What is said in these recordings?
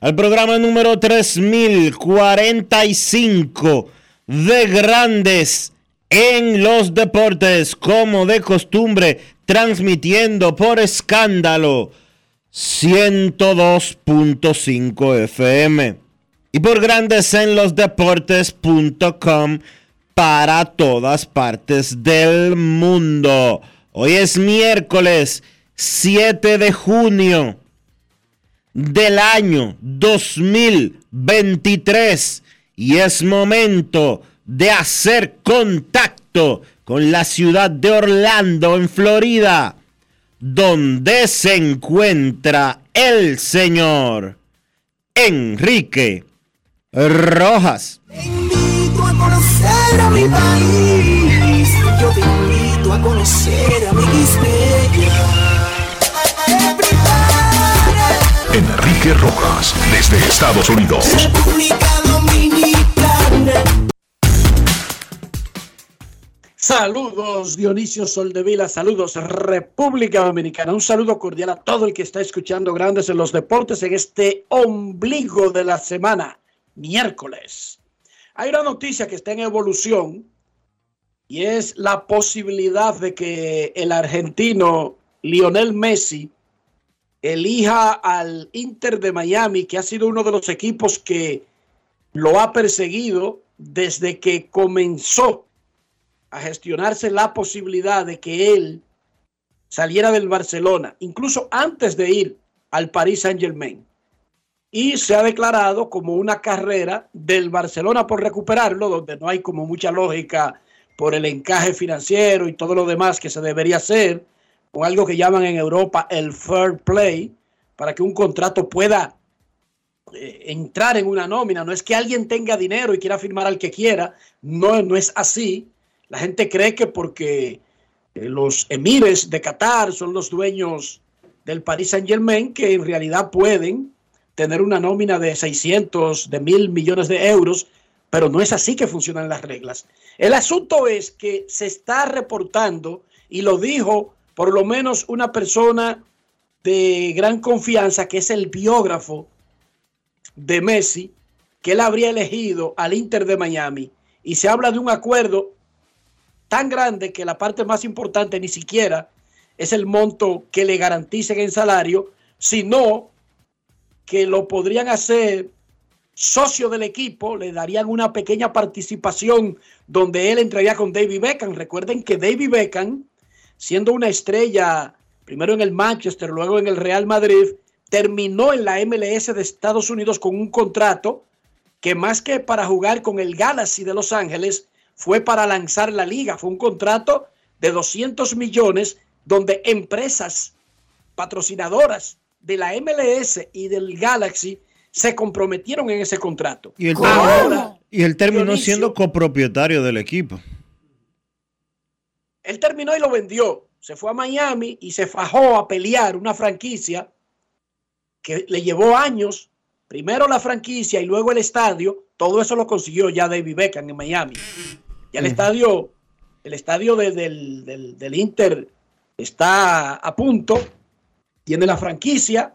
al programa número 3045 de Grandes en los Deportes, como de costumbre, transmitiendo por escándalo 102.5 FM y por Grandes en los Deportes.com para todas partes del mundo. Hoy es miércoles 7 de junio del año 2023 y es momento de hacer contacto con la ciudad de Orlando, en Florida, donde se encuentra el señor Enrique Rojas. Te invito a conocer a mi país. Yo te invito a conocer a mi Enrique Rojas desde Estados Unidos. República Dominicana. Saludos Dionisio Soldevila, saludos República Dominicana, un saludo cordial a todo el que está escuchando Grandes en los Deportes en este ombligo de la semana, miércoles. Hay una noticia que está en evolución y es la posibilidad de que el argentino Lionel Messi elija al Inter de Miami, que ha sido uno de los equipos que lo ha perseguido desde que comenzó a gestionarse la posibilidad de que él saliera del Barcelona, incluso antes de ir al Paris Saint Germain. Y se ha declarado como una carrera del Barcelona por recuperarlo, donde no hay como mucha lógica por el encaje financiero y todo lo demás que se debería hacer, con algo que llaman en Europa el fair play, para que un contrato pueda eh, entrar en una nómina. No es que alguien tenga dinero y quiera firmar al que quiera, no, no es así. La gente cree que porque eh, los emires de Qatar son los dueños del Paris Saint Germain, que en realidad pueden tener una nómina de 600, de mil millones de euros, pero no es así que funcionan las reglas. El asunto es que se está reportando, y lo dijo por lo menos una persona de gran confianza, que es el biógrafo de Messi, que él habría elegido al Inter de Miami. Y se habla de un acuerdo tan grande que la parte más importante ni siquiera es el monto que le garanticen en salario, sino que lo podrían hacer socio del equipo, le darían una pequeña participación donde él entraría con David Beckham. Recuerden que David Beckham, siendo una estrella, primero en el Manchester, luego en el Real Madrid, terminó en la MLS de Estados Unidos con un contrato que más que para jugar con el Galaxy de Los Ángeles, fue para lanzar la liga. Fue un contrato de 200 millones donde empresas patrocinadoras de la MLS y del Galaxy se comprometieron en ese contrato. Y el, Ahora, y terminó Dionisio- siendo copropietario del equipo. Él terminó y lo vendió. Se fue a Miami y se fajó a pelear una franquicia que le llevó años. Primero la franquicia y luego el estadio. Todo eso lo consiguió ya David Beckham en Miami. Ya el estadio, el estadio de- del, del- del Inter está a punto. Tiene la franquicia.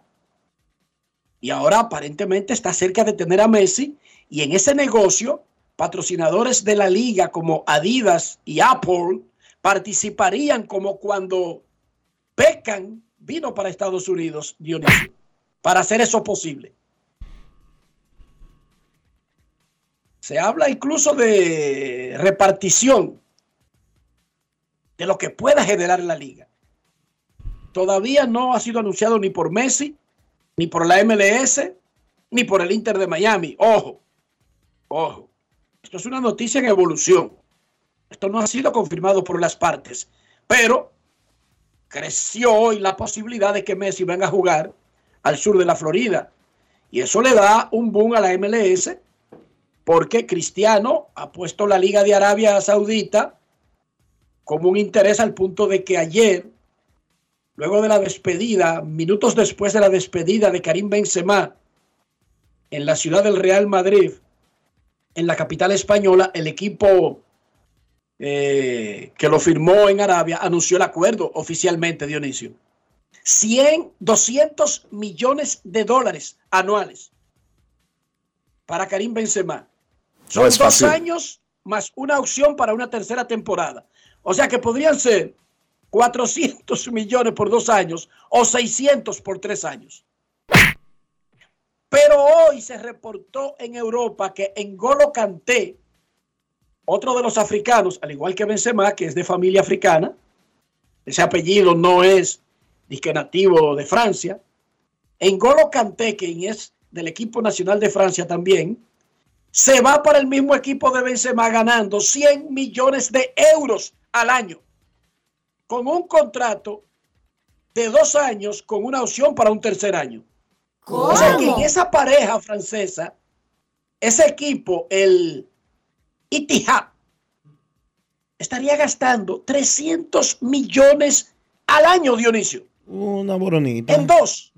Y ahora aparentemente está cerca de tener a Messi. Y en ese negocio, patrocinadores de la liga como Adidas y Apple participarían como cuando Beckham vino para Estados Unidos, Dionisio, para hacer eso posible. Se habla incluso de repartición de lo que pueda generar la liga. Todavía no ha sido anunciado ni por Messi, ni por la MLS, ni por el Inter de Miami. Ojo, ojo. Esto es una noticia en evolución. Esto no ha sido confirmado por las partes, pero creció hoy la posibilidad de que Messi venga a jugar al sur de la Florida. Y eso le da un boom a la MLS, porque Cristiano ha puesto la Liga de Arabia Saudita como un interés al punto de que ayer, luego de la despedida, minutos después de la despedida de Karim Benzema en la ciudad del Real Madrid, en la capital española, el equipo eh, que lo firmó en Arabia anunció el acuerdo oficialmente, Dionisio. 100, 200 millones de dólares anuales para Karim Benzema. Son es dos fácil. años más una opción para una tercera temporada. O sea que podrían ser 400 millones por dos años o 600 por tres años. Pero hoy se reportó en Europa que N'Golo Kanté, otro de los africanos, al igual que Benzema, que es de familia africana, ese apellido no es disque nativo de Francia. N'Golo Kanté, quien es del equipo nacional de Francia también, se va para el mismo equipo de Benzema ganando 100 millones de euros al año, con un contrato de dos años con una opción para un tercer año. O sea que en esa pareja francesa, ese equipo, el Itihad, estaría gastando 300 millones al año, Dionisio, Una boronita. en dos.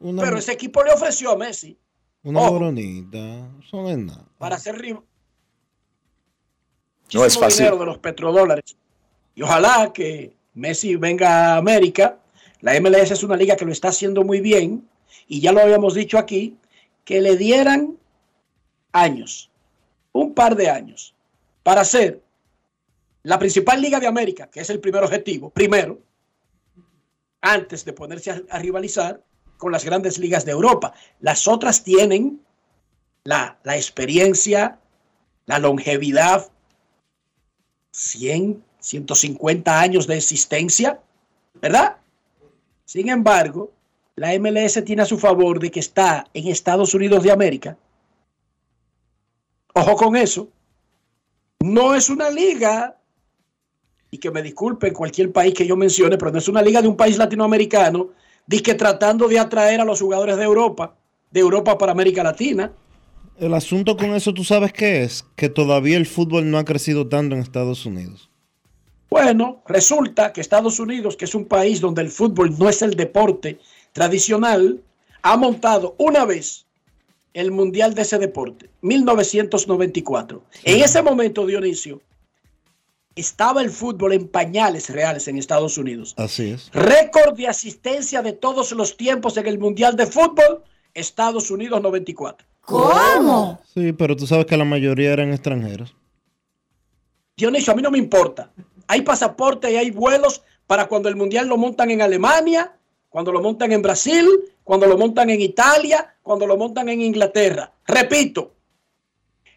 Una, Pero ese equipo le ofreció a Messi una ojo. boronita. Eso no es nada. para hacer rival. No es fácil. dinero de los petrodólares. Y ojalá que Messi venga a América. La MLS es una liga que lo está haciendo muy bien. Y ya lo habíamos dicho aquí, que le dieran años, un par de años, para ser la principal liga de América, que es el primer objetivo, primero, antes de ponerse a, rivalizar con las grandes ligas de Europa. Las otras tienen la, la experiencia, la longevidad, 100, 150 años de existencia, ¿verdad? Sin embargo, la MLS tiene a su favor de que está en Estados Unidos de América. Ojo con eso. No es una liga, y que me disculpen cualquier país que yo mencione, pero no es una liga de un país latinoamericano, que tratando de atraer a los jugadores de Europa, de Europa para América Latina. El asunto con eso, ¿tú sabes qué es? Que todavía el fútbol no ha crecido tanto en Estados Unidos. Bueno, resulta que Estados Unidos, que es un país donde el fútbol no es el deporte tradicional, ha montado una vez el mundial de ese deporte, 1994. En ese momento, Dionisio, estaba el fútbol en pañales reales en Estados Unidos. Así es. Récord de asistencia de todos los tiempos en el mundial de fútbol, Estados Unidos 94. ¿Cómo? Sí, pero tú sabes que la mayoría eran extranjeros. Dionisio, a mí no me importa. Hay pasaporte y hay vuelos para cuando el mundial lo montan en Alemania, cuando lo montan en Brasil, cuando lo montan en Italia, cuando lo montan en Inglaterra. Repito,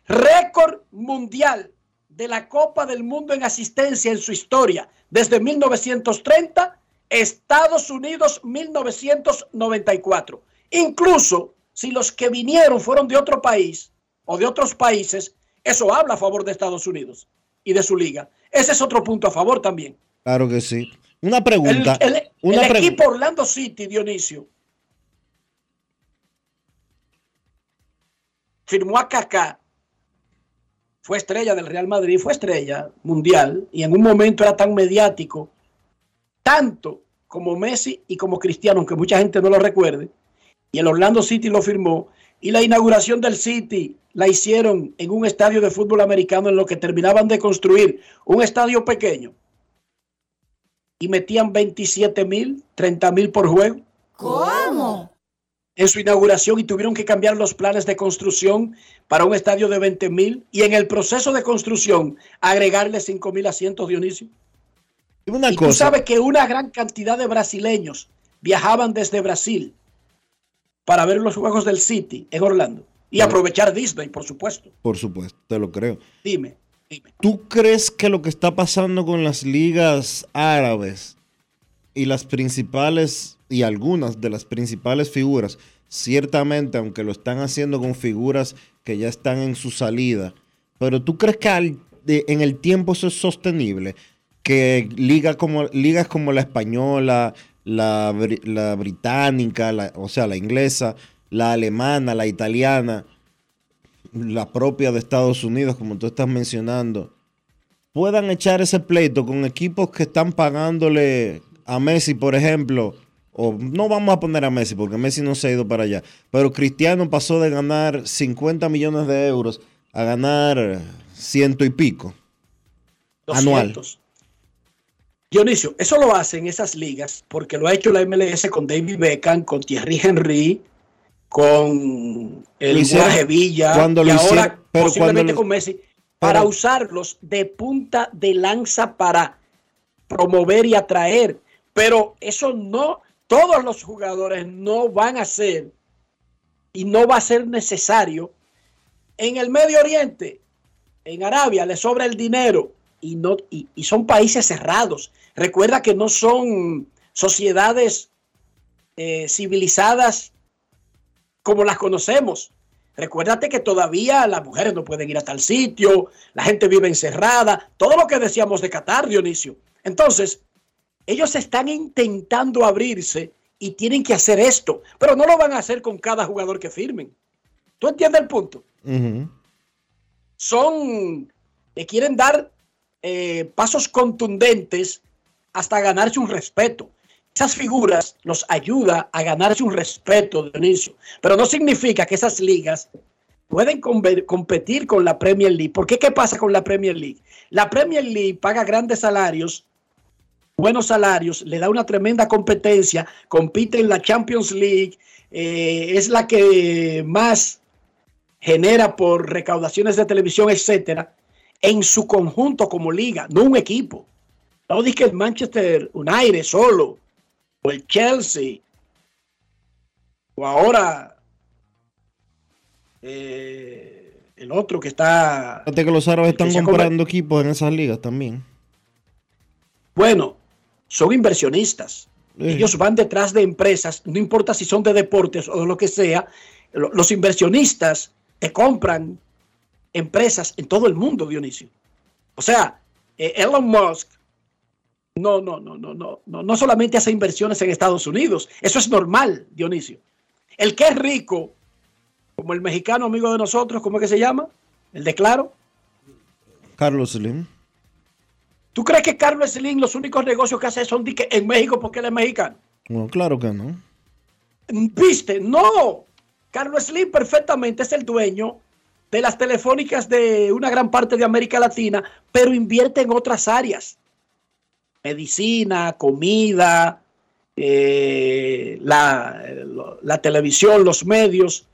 récord mundial de la Copa del Mundo en asistencia en su historia desde 1930, Estados Unidos 1994. Incluso si los que vinieron fueron de otro país o de otros países, eso habla a favor de Estados Unidos y de su liga. Ese es otro punto a favor también. Claro que sí. Una pregunta. el- una el pregu- equipo Orlando City, Dionisio, firmó a Kaká fue estrella del Real Madrid, fue estrella mundial y en un momento era tan mediático, tanto como Messi y como Cristiano, aunque mucha gente no lo recuerde. Y el Orlando City lo firmó. Y la inauguración del City la hicieron en un estadio de fútbol americano en lo que terminaban de construir, un estadio pequeño. Y metían 27 mil, 30 mil por juego. ¿Cómo? En su inauguración y tuvieron que cambiar los planes de construcción para un estadio de 20 mil y en el proceso de construcción agregarle 5 mil asientos, Dionisio. Una y tú cosa, sabes que una gran cantidad de brasileños viajaban desde Brasil para ver los juegos del City en Orlando y aprovechar Disney, por supuesto. por supuesto, te lo creo. Dime. ¿Tú crees que lo que está pasando con las ligas árabes y las principales y algunas de las principales figuras, ciertamente, aunque lo están haciendo con figuras que ya están en su salida, pero tú crees que en el tiempo eso es sostenible? Que liga como, ligas como la española, la, bri- la británica, o sea, la inglesa, la alemana, la italiana, la propia de Estados Unidos, como tú estás mencionando, puedan echar ese pleito con equipos que están pagándole a Messi, por ejemplo, o no vamos a poner a Messi porque Messi no se ha ido para allá, pero Cristiano pasó de ganar 50 millones de euros a ganar ciento y pico. Anual. 200. Dionisio, eso lo hacen esas ligas porque lo ha hecho la MLS con David Beckham, con Thierry Henry, con el hicieron Jorge Villa cuando y lo ahora pero posiblemente cuando lo- con Messi para pero- usarlos de punta de lanza para promover y atraer. Pero eso no, todos los jugadores no van a ser y no va a ser necesario en el Medio Oriente, en Arabia, le sobra el dinero y, no, y, y son países cerrados. Recuerda que no son sociedades eh, civilizadas como las conocemos. Recuérdate que todavía las mujeres no pueden ir a tal sitio, la gente vive encerrada, todo lo que decíamos de Qatar, Dionisio. Entonces, ellos están intentando abrirse y tienen que hacer esto, pero no lo van a hacer con cada jugador que firmen. ¿Tú entiendes el punto? Son, le quieren dar eh, pasos contundentes hasta ganarse un respeto. Esas figuras los ayuda a ganarse un respeto, Dionisio. Pero no significa que esas ligas pueden competir con la Premier League. ¿Por qué? ¿Qué pasa con la Premier League? La Premier League paga grandes salarios, buenos salarios, le da una tremenda competencia, compite en la Champions League, eh, es la que más genera por recaudaciones de televisión, etcétera, en su conjunto como liga, no un equipo. No dije el Manchester United solo, o el Chelsea, o ahora eh, el otro que está, Fíjate que los árabes están comprando equipos en esas ligas también. bueno, son inversionistas. Sí. Ellos van detrás de empresas, no importa si son de deportes o de lo que sea, lo- los inversionistas te compran empresas en todo el mundo, Dionisio. O sea, eh, Elon Musk no, no, no, no, no, no, no solamente hace inversiones en Estados Unidos, eso es normal, Dionisio. El que es rico, como el mexicano amigo de nosotros, ¿cómo es que se llama? El de Claro. Carlos Slim. ¿Tú crees que Carlos Slim los únicos negocios que hace son en México porque él es mexicano? No, claro que no. ¿Viste? No. Carlos Slim perfectamente es el dueño de las telefónicas de una gran parte de América Latina, pero invierte en otras áreas. Medicina, comida, eh, la, la televisión, los medios.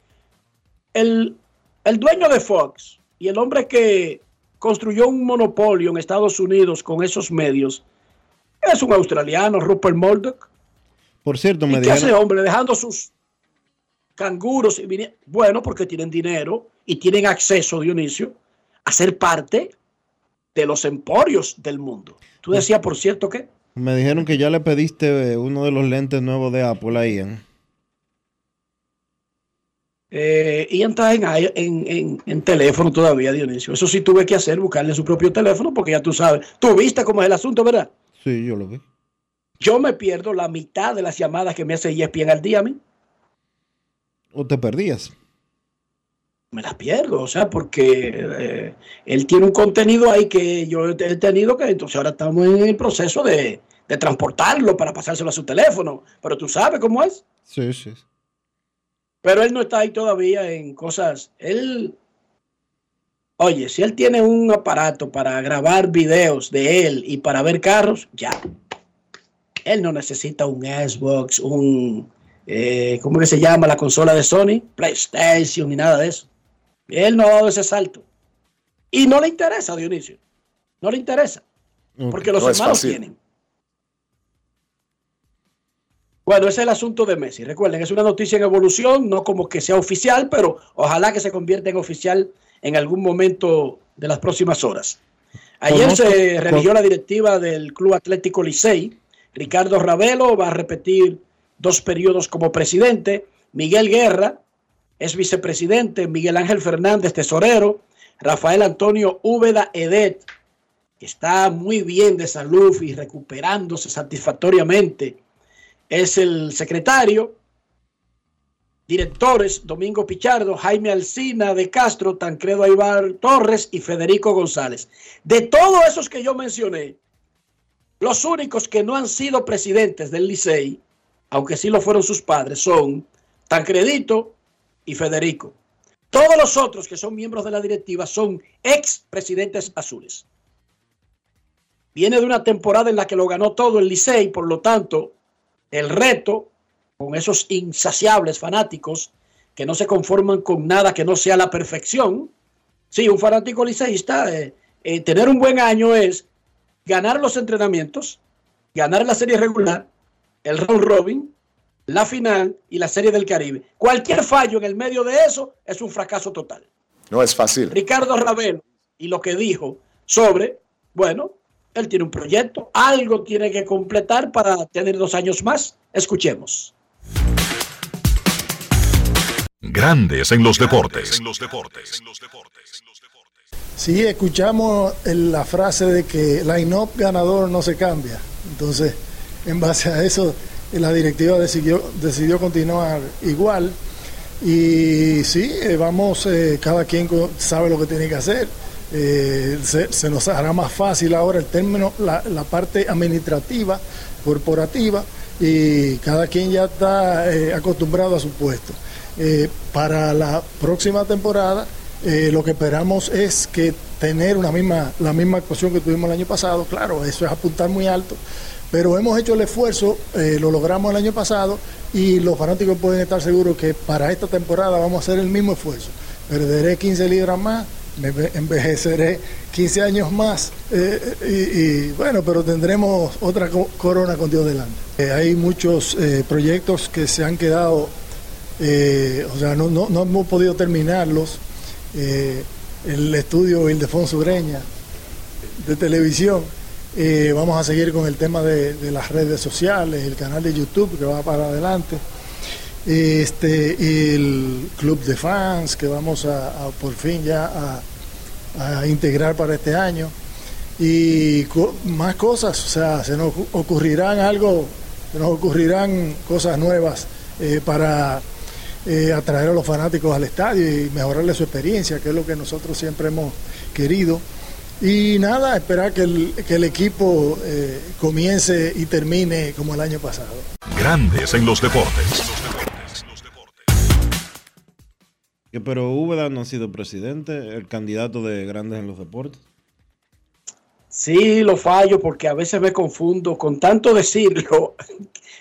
El, el dueño de Fox y el hombre que construyó un monopolio en Estados Unidos con esos medios es un australiano, Rupert Murdoch. Por cierto, me ¿Y qué hace hombre? Dejando sus canguros. y Bueno, porque tienen dinero y tienen acceso, Dionisio, a ser parte de los emporios del mundo. Tú decías, por cierto, que me dijeron que ya le pediste eh, uno de los lentes nuevos de Apple a Ian. eh, Ian está en, en, en- en teléfono todavía, Dionisio. Eso sí tuve que hacer, buscarle su propio teléfono, porque ya tú sabes. Tú viste cómo es el asunto, ¿verdad? Sí, yo lo vi. Yo me pierdo la mitad de las llamadas que me hace ESPN al día a mí. ¿O te perdías? Me las pierdo, o sea, porque eh, él tiene un contenido ahí que yo he tenido que entonces ahora estamos en el proceso de, de transportarlo para pasárselo a su teléfono, pero tú sabes cómo es. Sí, sí. Pero él no está ahí todavía en cosas, él, oye, si él tiene un aparato para grabar videos de él y para ver carros, ya. Él no necesita un Xbox, un, eh, ¿cómo que se llama la consola de Sony? PlayStation y nada de eso. Él no ha dado ese salto. Y no le interesa, Dionisio. No le interesa. Porque los No hermanos tienen. Bueno, ese es el asunto de Messi. Recuerden, es una noticia en evolución, no como que sea oficial, pero ojalá que se convierta en oficial en algún momento de las próximas horas. Ayer se con- la directiva del Club Atlético Licey. Ricardo Ravelo va a repetir dos periodos como presidente. Miguel Guerra es vicepresidente. Miguel Ángel Fernández, tesorero. Rafael Antonio Úbeda Edet, que está muy bien de salud y recuperándose satisfactoriamente, es el secretario. Directores, Domingo Pichardo, Jaime Alcina de Castro, Tancredo Aibar Torres y Federico González. De todos esos que yo mencioné, los únicos que no han sido presidentes del Licey, aunque sí lo fueron sus padres, son Tancredito y Federico. Todos los otros que son miembros de la directiva son ex presidentes azules. Viene de una temporada en la que lo ganó todo el Licey, por lo tanto, el reto con esos insaciables fanáticos que no se conforman con nada que no sea la perfección. Sí, un fanático liceísta, eh, eh, tener un buen año es ganar los entrenamientos, ganar la serie regular, el round robin, la final y la serie del Caribe. Cualquier fallo en el medio de eso es un fracaso total. No es fácil. Ricardo Ravelo y lo que dijo sobre, bueno, él tiene un proyecto, algo tiene que completar para tener dos años más. Escuchemos. Grandes en los deportes. Sí, escuchamos el- la frase de que line-up ganador no se cambia. Entonces, en base a eso, la directiva decidió, decidió continuar igual. Y sí, eh, vamos, eh, cada quien sabe lo que tiene que hacer. Eh, se, nos hará más fácil ahora el término, la, parte administrativa, corporativa, y cada quien ya está acostumbrado a su puesto. Para la próxima temporada, lo que esperamos es que tener una misma, la misma actuación que tuvimos el año pasado. Claro, eso es apuntar muy alto, pero hemos hecho el esfuerzo, eh, lo logramos el año pasado y los fanáticos pueden estar seguros que para esta temporada vamos a hacer el mismo esfuerzo. Perderé 15 libras más, me enve- envejeceré 15 años más eh, y, bueno, pero tendremos otra co- corona con Dios delante. Eh, hay muchos proyectos que se han quedado o sea, no, no, no hemos podido terminarlos. El estudio Ildefonso Ureña de televisión. Eh, vamos a seguir con el tema de, las redes sociales, el canal de YouTube que va para adelante. Este, el club de fans que vamos a, por fin ya a, integrar para este año. Y más cosas, o sea, se nos ocu- ocurrirán algo, se nos ocurrirán cosas nuevas eh, para eh, atraer a los fanáticos al estadio y mejorarle su experiencia, que es lo que nosotros siempre hemos querido. Y nada, esperar que el, que el equipo eh, comience y termine como el año pasado. Grandes en los deportes. Pero Úbeda no ha sido presidente, el candidato de Grandes en los Deportes. Sí, lo fallo porque a veces me confundo con tanto decirlo.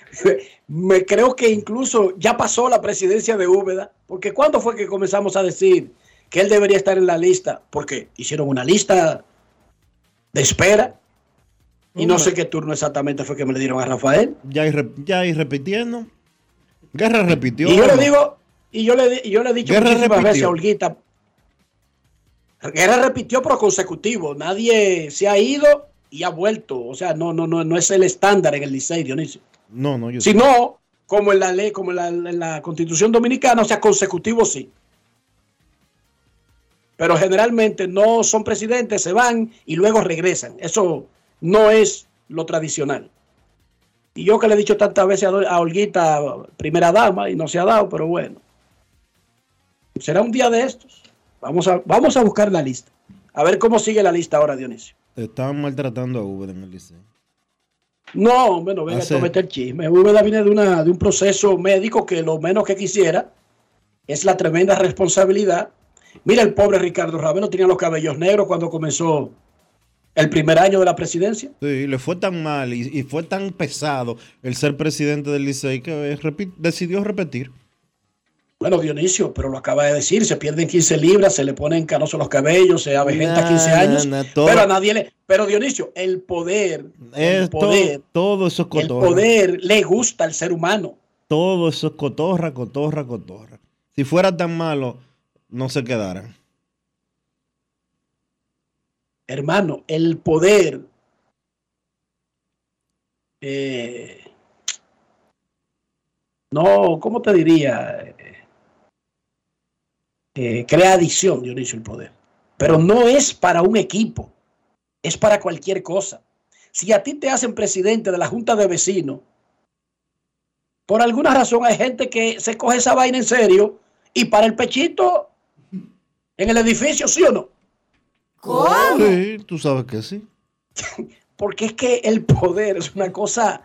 me creo que incluso ya pasó la presidencia de Úbeda, porque ¿cuándo fue que comenzamos a decir que él debería estar en la lista? Porque hicieron una lista de espera y no sé qué turno exactamente fue que me le dieron a Rafael. Ya ir, ya ir repitiendo. Guerra repitió. Y yo le digo, y yo le, y yo le he dicho Guerra muchísimas repitió. veces a Olguita, Guerra repitió pero consecutivo, nadie se ha ido y ha vuelto, o sea, no, no, no, no es el estándar en el Licey, Dionisio. No, no, yo Si no, como en la ley, como en la, en la constitución dominicana, o sea, consecutivo sí. Pero generalmente no son presidentes, se van y luego regresan. Eso no es lo tradicional. Y yo que le he dicho tantas veces a, a Olguita, primera dama, y no se ha dado, pero bueno. Será un día de estos. Vamos a, vamos a buscar la lista. A ver cómo sigue la lista ahora, Dionisio. Estaban maltratando a Uber en el liceo. No, hombre, no venga Ah, sí. a meter chisme. Úbeda viene de, una, de un proceso médico que lo menos que quisiera es la tremenda responsabilidad. Mira, el pobre Ricardo Ravelo tenía los cabellos negros cuando comenzó el primer año de la presidencia. Sí, le fue tan mal y, y fue tan pesado el ser presidente del Licey que eh, repi- decidió repetir. Bueno, Dionisio, pero lo acaba de decir, se pierden 15 libras, se le ponen canosos los cabellos, se avejenta Nah, 15 años. nah, pero a nadie le... Pero Dionisio, el poder, el Es todo, poder, todo eso es el poder le gusta al ser humano. Todo eso es cotorra, cotorra, cotorra. Si fuera tan malo, no se quedaran. Hermano, el poder eh, no, ¿cómo te diría? Eh, eh, crea adicción, Dionisio, el poder. Pero no es para un equipo, es para cualquier cosa. Si a ti te hacen presidente de la Junta de Vecinos, por alguna razón hay gente que se coge esa vaina en serio y para el pechito en el edificio, ¿sí o no? Sí, tú sabes que sí. Porque es que el poder es una cosa.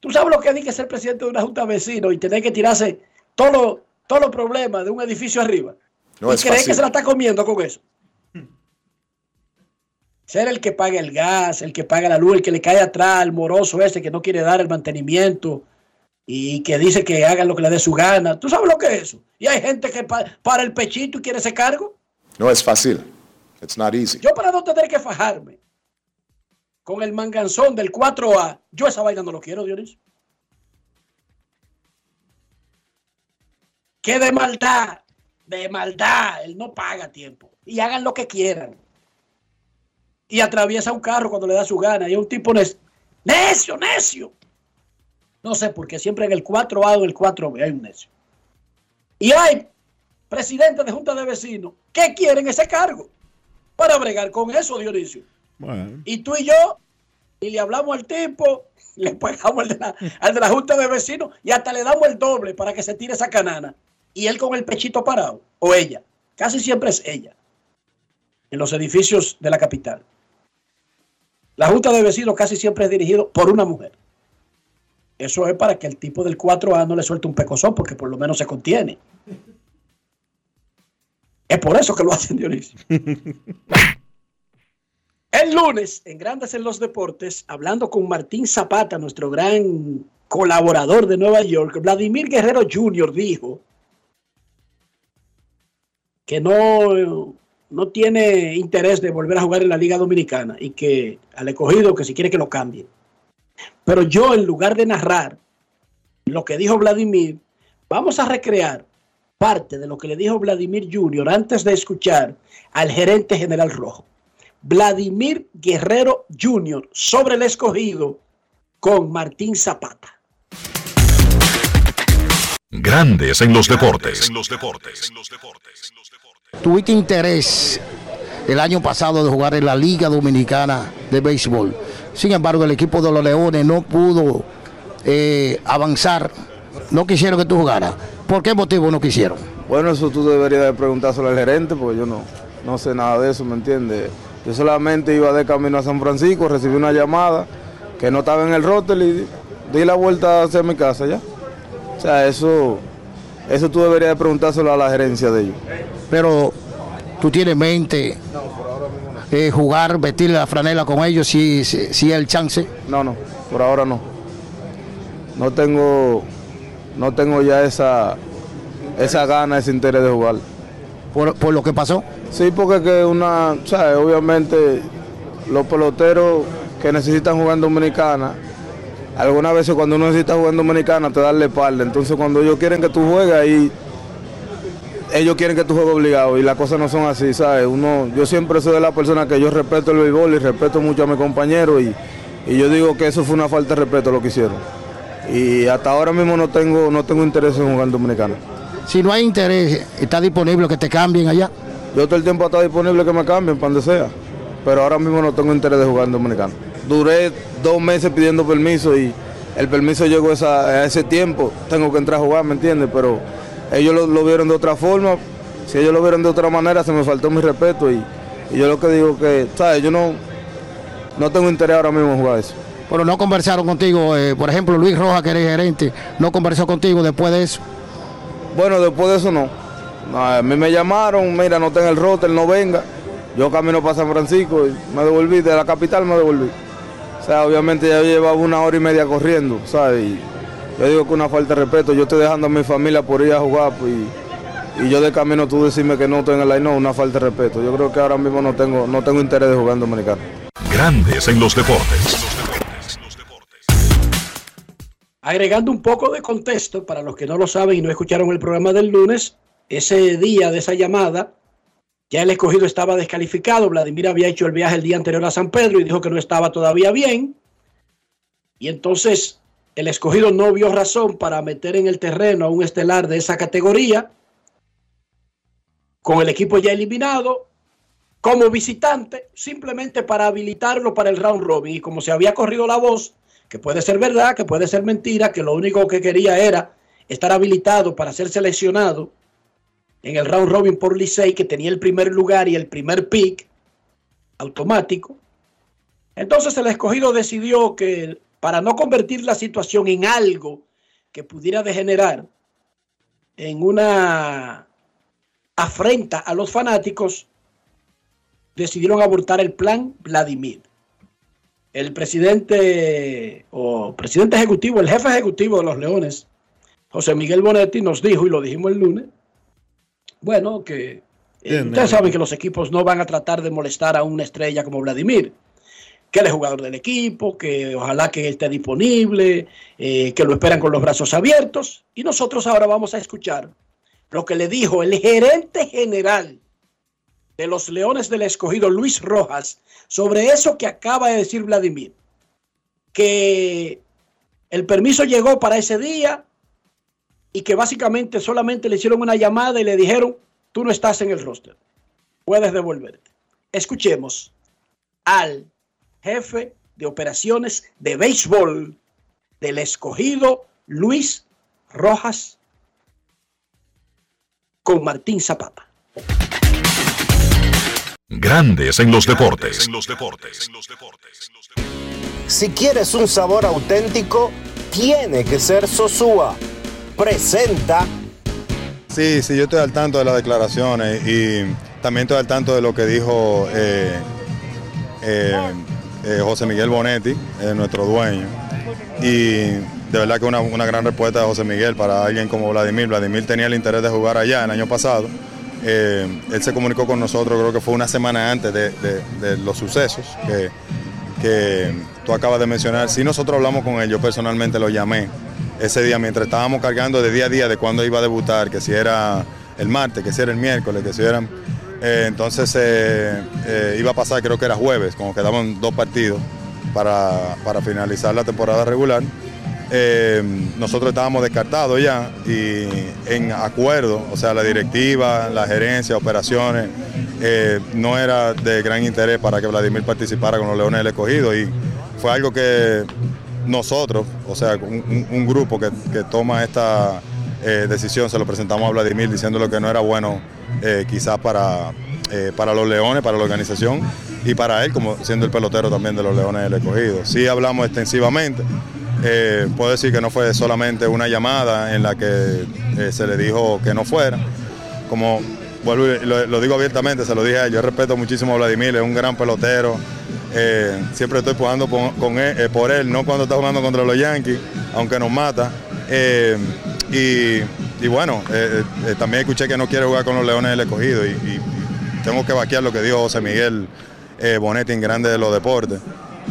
Tú sabes lo que es que ser presidente de una junta de vecinos y tener que tirarse todos los todos los problemas de un edificio arriba. No y es creer fácil. que se la está comiendo con eso. Ser el que paga el gas, el que paga la luz, el que le cae atrás, el moroso ese que no quiere dar el mantenimiento y que dice que hagan lo que le dé su gana. ¿Tú sabes lo que es eso? Y hay gente que pa- para el pechito y quiere ese cargo. No es fácil. It's not easy. Yo para no tener que fajarme con el manganzón del 4A, yo esa vaina no lo quiero, Dionisio. Que de maldad, de maldad, él no paga tiempo. Y hagan lo que quieran. Y atraviesa un carro cuando le da su gana. Y un tipo necio, necio, necio. No sé, porque siempre en el 4A o en el 4B hay un necio. Y hay presidentes de junta de vecinos que quieren ese cargo para bregar con eso, Dionisio. Bueno, Y tú y yo, y le hablamos al tipo, le pagamos al de, la, al de la junta de vecinos y hasta le damos el doble para que se tire esa canana. Y él con el pechito parado, o ella, casi siempre es ella, en los edificios de la capital. La junta de vecinos casi siempre es dirigido por una mujer. Eso es para que el tipo del 4A no le suelte un pecozón, porque por lo menos se contiene. Es por eso que lo hacen Dionisio. El lunes, en Grandes en los Deportes, hablando con Martín Zapata, nuestro gran colaborador de Nueva York, Vladimir Guerrero Jr. dijo que no, no tiene interés de volver a jugar en la Liga Dominicana y que al escogido que si quiere que lo cambien. Pero yo, en lugar de narrar lo que dijo Vladimir, vamos a recrear parte de lo que le dijo Vladimir Jr. antes de escuchar al gerente general rojo. Vladimir Guerrero Jr. sobre el escogido con Martín Zapata. Grandes en los deportes. tuviste interés el año pasado de jugar en la Liga Dominicana de Béisbol. Sin embargo, el equipo de los Leones no pudo eh, avanzar. No quisieron que tú jugaras. ¿Por qué motivo no quisieron? Bueno, eso tú deberías de preguntárselo al gerente, porque yo no, no sé nada de eso, ¿me entiendes? Yo solamente iba de camino a San Francisco, recibí una llamada que no estaba en el roster y di, la vuelta hacia mi casa ya. O sea, eso, eso tú deberías de preguntárselo a la gerencia de ellos. Pero tú tienes en mente eh, jugar, vestir la franela con ellos si, si, si es el chance. No, no, por ahora no. No tengo, no tengo ya esa, esa gana, ese interés de jugar. Por, por lo que pasó. Sí, porque que una, ¿sabes? Obviamente los peloteros que necesitan jugar en Dominicana, algunas veces cuando uno necesita jugar en Dominicana te dan la espalda. Entonces cuando ellos quieren que tú juegues ahí, ellos quieren que tú juegues obligado y las cosas no son así, ¿sabes? Uno, yo siempre soy de la persona que yo respeto el béisbol y respeto mucho a mis compañeros y, y yo digo que eso fue una falta de respeto lo que hicieron. Y hasta ahora mismo no tengo, no tengo interés en jugar en Dominicana. Si no hay interés, está disponible que te cambien allá. Yo todo el tiempo está disponible que me cambien para donde sea, pero ahora mismo no tengo interés de jugar en Dominicano. Duré dos meses pidiendo permiso y el permiso llegó esa- a ese tiempo, tengo que entrar a jugar, ¿me entiendes? Pero ellos lo, lo vieron de otra forma Si ellos lo vieron de otra manera, se me faltó mi respeto y, y yo lo que digo que, ¿sabes? Yo no, no tengo interés ahora mismo en jugar eso. Pero no conversaron contigo, eh, por ejemplo, Luis Rojas, que eres gerente, no conversó contigo después de eso. Bueno, después de eso no. No, A mí me llamaron, mira, no está en el roster, no venga. Yo camino para San Francisco y me devolví, de la capital me devolví. O sea, obviamente ya yo llevaba una hora y media corriendo, ¿sabes? Y yo digo que una falta de respeto, yo estoy dejando a mi familia por ir a jugar pues, y, y yo de camino tú decirme que no estoy en el line, no, una falta de respeto. Yo creo que ahora mismo no tengo, no tengo interés de jugar en Dominicano. Grandes en los deportes. Agregando un poco de contexto, para los que no lo saben y no escucharon el programa del lunes, ese día de esa llamada, ya el escogido estaba descalificado. Vladimir había hecho el viaje el día anterior a San Pedro y dijo que no estaba todavía bien. Y entonces el escogido no vio razón para meter en el terreno a un estelar de esa categoría, con el equipo ya eliminado, como visitante, simplemente para habilitarlo para el round robin. Y como se había corrido la voz, que puede ser verdad, que puede ser mentira, que lo único que quería era estar habilitado para ser seleccionado en el round robin por Licey, que tenía el primer lugar y el primer pick automático. Entonces el escogido decidió que para no convertir la situación en algo que pudiera degenerar en una afrenta a los fanáticos, decidieron abortar el plan Vladimir. El presidente o presidente ejecutivo, el jefe ejecutivo de los Leones, José Miguel Bonetti, nos dijo, y lo dijimos el lunes, bueno, que eh, Bien, ustedes saben que los equipos no van a tratar de molestar a una estrella como Vladimir, que él es jugador del equipo, que ojalá que esté disponible, eh, que lo esperan con los brazos abiertos. Y nosotros ahora vamos a escuchar lo que le dijo el gerente general de los Leones del Escogido, Luis Rojas, sobre eso que acaba de decir Vladimir, que el permiso llegó para ese día y que básicamente solamente le hicieron una llamada y le dijeron, tú no estás en el roster, puedes devolverte. Escuchemos al jefe de operaciones de béisbol del Escogido, Luis Rojas, con Martín Zapata. Grandes en los deportes. Si quieres un sabor auténtico, tiene que ser Sosúa. Presenta Sí, sí, yo estoy al tanto de las declaraciones y también estoy al tanto de lo que dijo eh, eh, eh, José Miguel Bonetti, eh, nuestro dueño. Y de verdad que una, una gran respuesta de José Miguel para alguien como Vladimir. Vladimir tenía el interés de jugar allá el año pasado. Eh, él se comunicó con nosotros, creo que fue una semana antes de, los sucesos que, tú acabas de mencionar. Sí, nosotros hablamos con él, yo personalmente lo llamé ese día mientras estábamos cargando de día a día de cuándo iba a debutar, que si era el martes, que si era el miércoles, que si era... eh, entonces eh, iba a pasar, creo que era jueves, como quedaban dos partidos para finalizar la temporada regular. Eh, nosotros estábamos descartados ya y en acuerdo, o sea, la directiva, la gerencia, operaciones, eh, no era de gran interés para que Vladimir participara con los Leones del Escogido y fue algo que nosotros, o sea, un, grupo que, toma esta eh, decisión, se lo presentamos a Vladimir diciéndole que no era bueno quizás para, para los Leones, para la organización y para él como siendo el pelotero también de los Leones del Escogido. Sí hablamos extensivamente. Eh, puedo decir que no fue solamente una llamada en la que eh, se le dijo que no fuera. Como vuelvo lo, lo digo abiertamente, se lo dije a él, yo respeto muchísimo a Vladimir, es un gran pelotero. Eh, siempre estoy jugando con, con él, por él, no cuando está jugando contra los Yankees, aunque nos mata. Y, bueno, también escuché que no quiere jugar con los Leones del Escogido y, tengo que vaquear lo que dijo José Miguel Bonetti en Grande de los Deportes,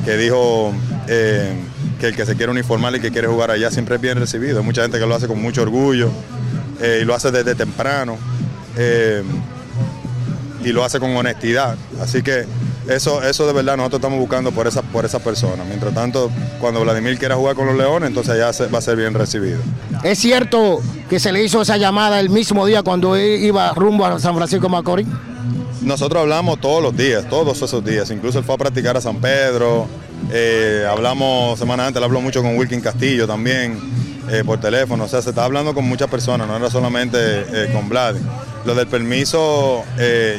que dijo eh, que el que se quiere uniformar y que quiere jugar allá siempre es bien recibido. Hay mucha gente que lo hace con mucho orgullo eh, y lo hace desde temprano. eh, y lo hace con honestidad. Así que eso, eso de verdad nosotros estamos buscando por esa, por esa persona. Mientras tanto, cuando Vladimir quiera jugar con los Leones, entonces se- va a ser bien recibido. ¿Es cierto que se le hizo esa llamada el mismo día cuando iba rumbo a San Francisco Macorís? Nosotros hablamos todos los días, todos esos días. Incluso él fue a practicar a San Pedro. eh, hablamos semana antes, él habló mucho con Wilkin Castillo también. eh, por teléfono, o sea, se estaba hablando con muchas personas, no era solamente eh, con Vlad. Lo del permiso,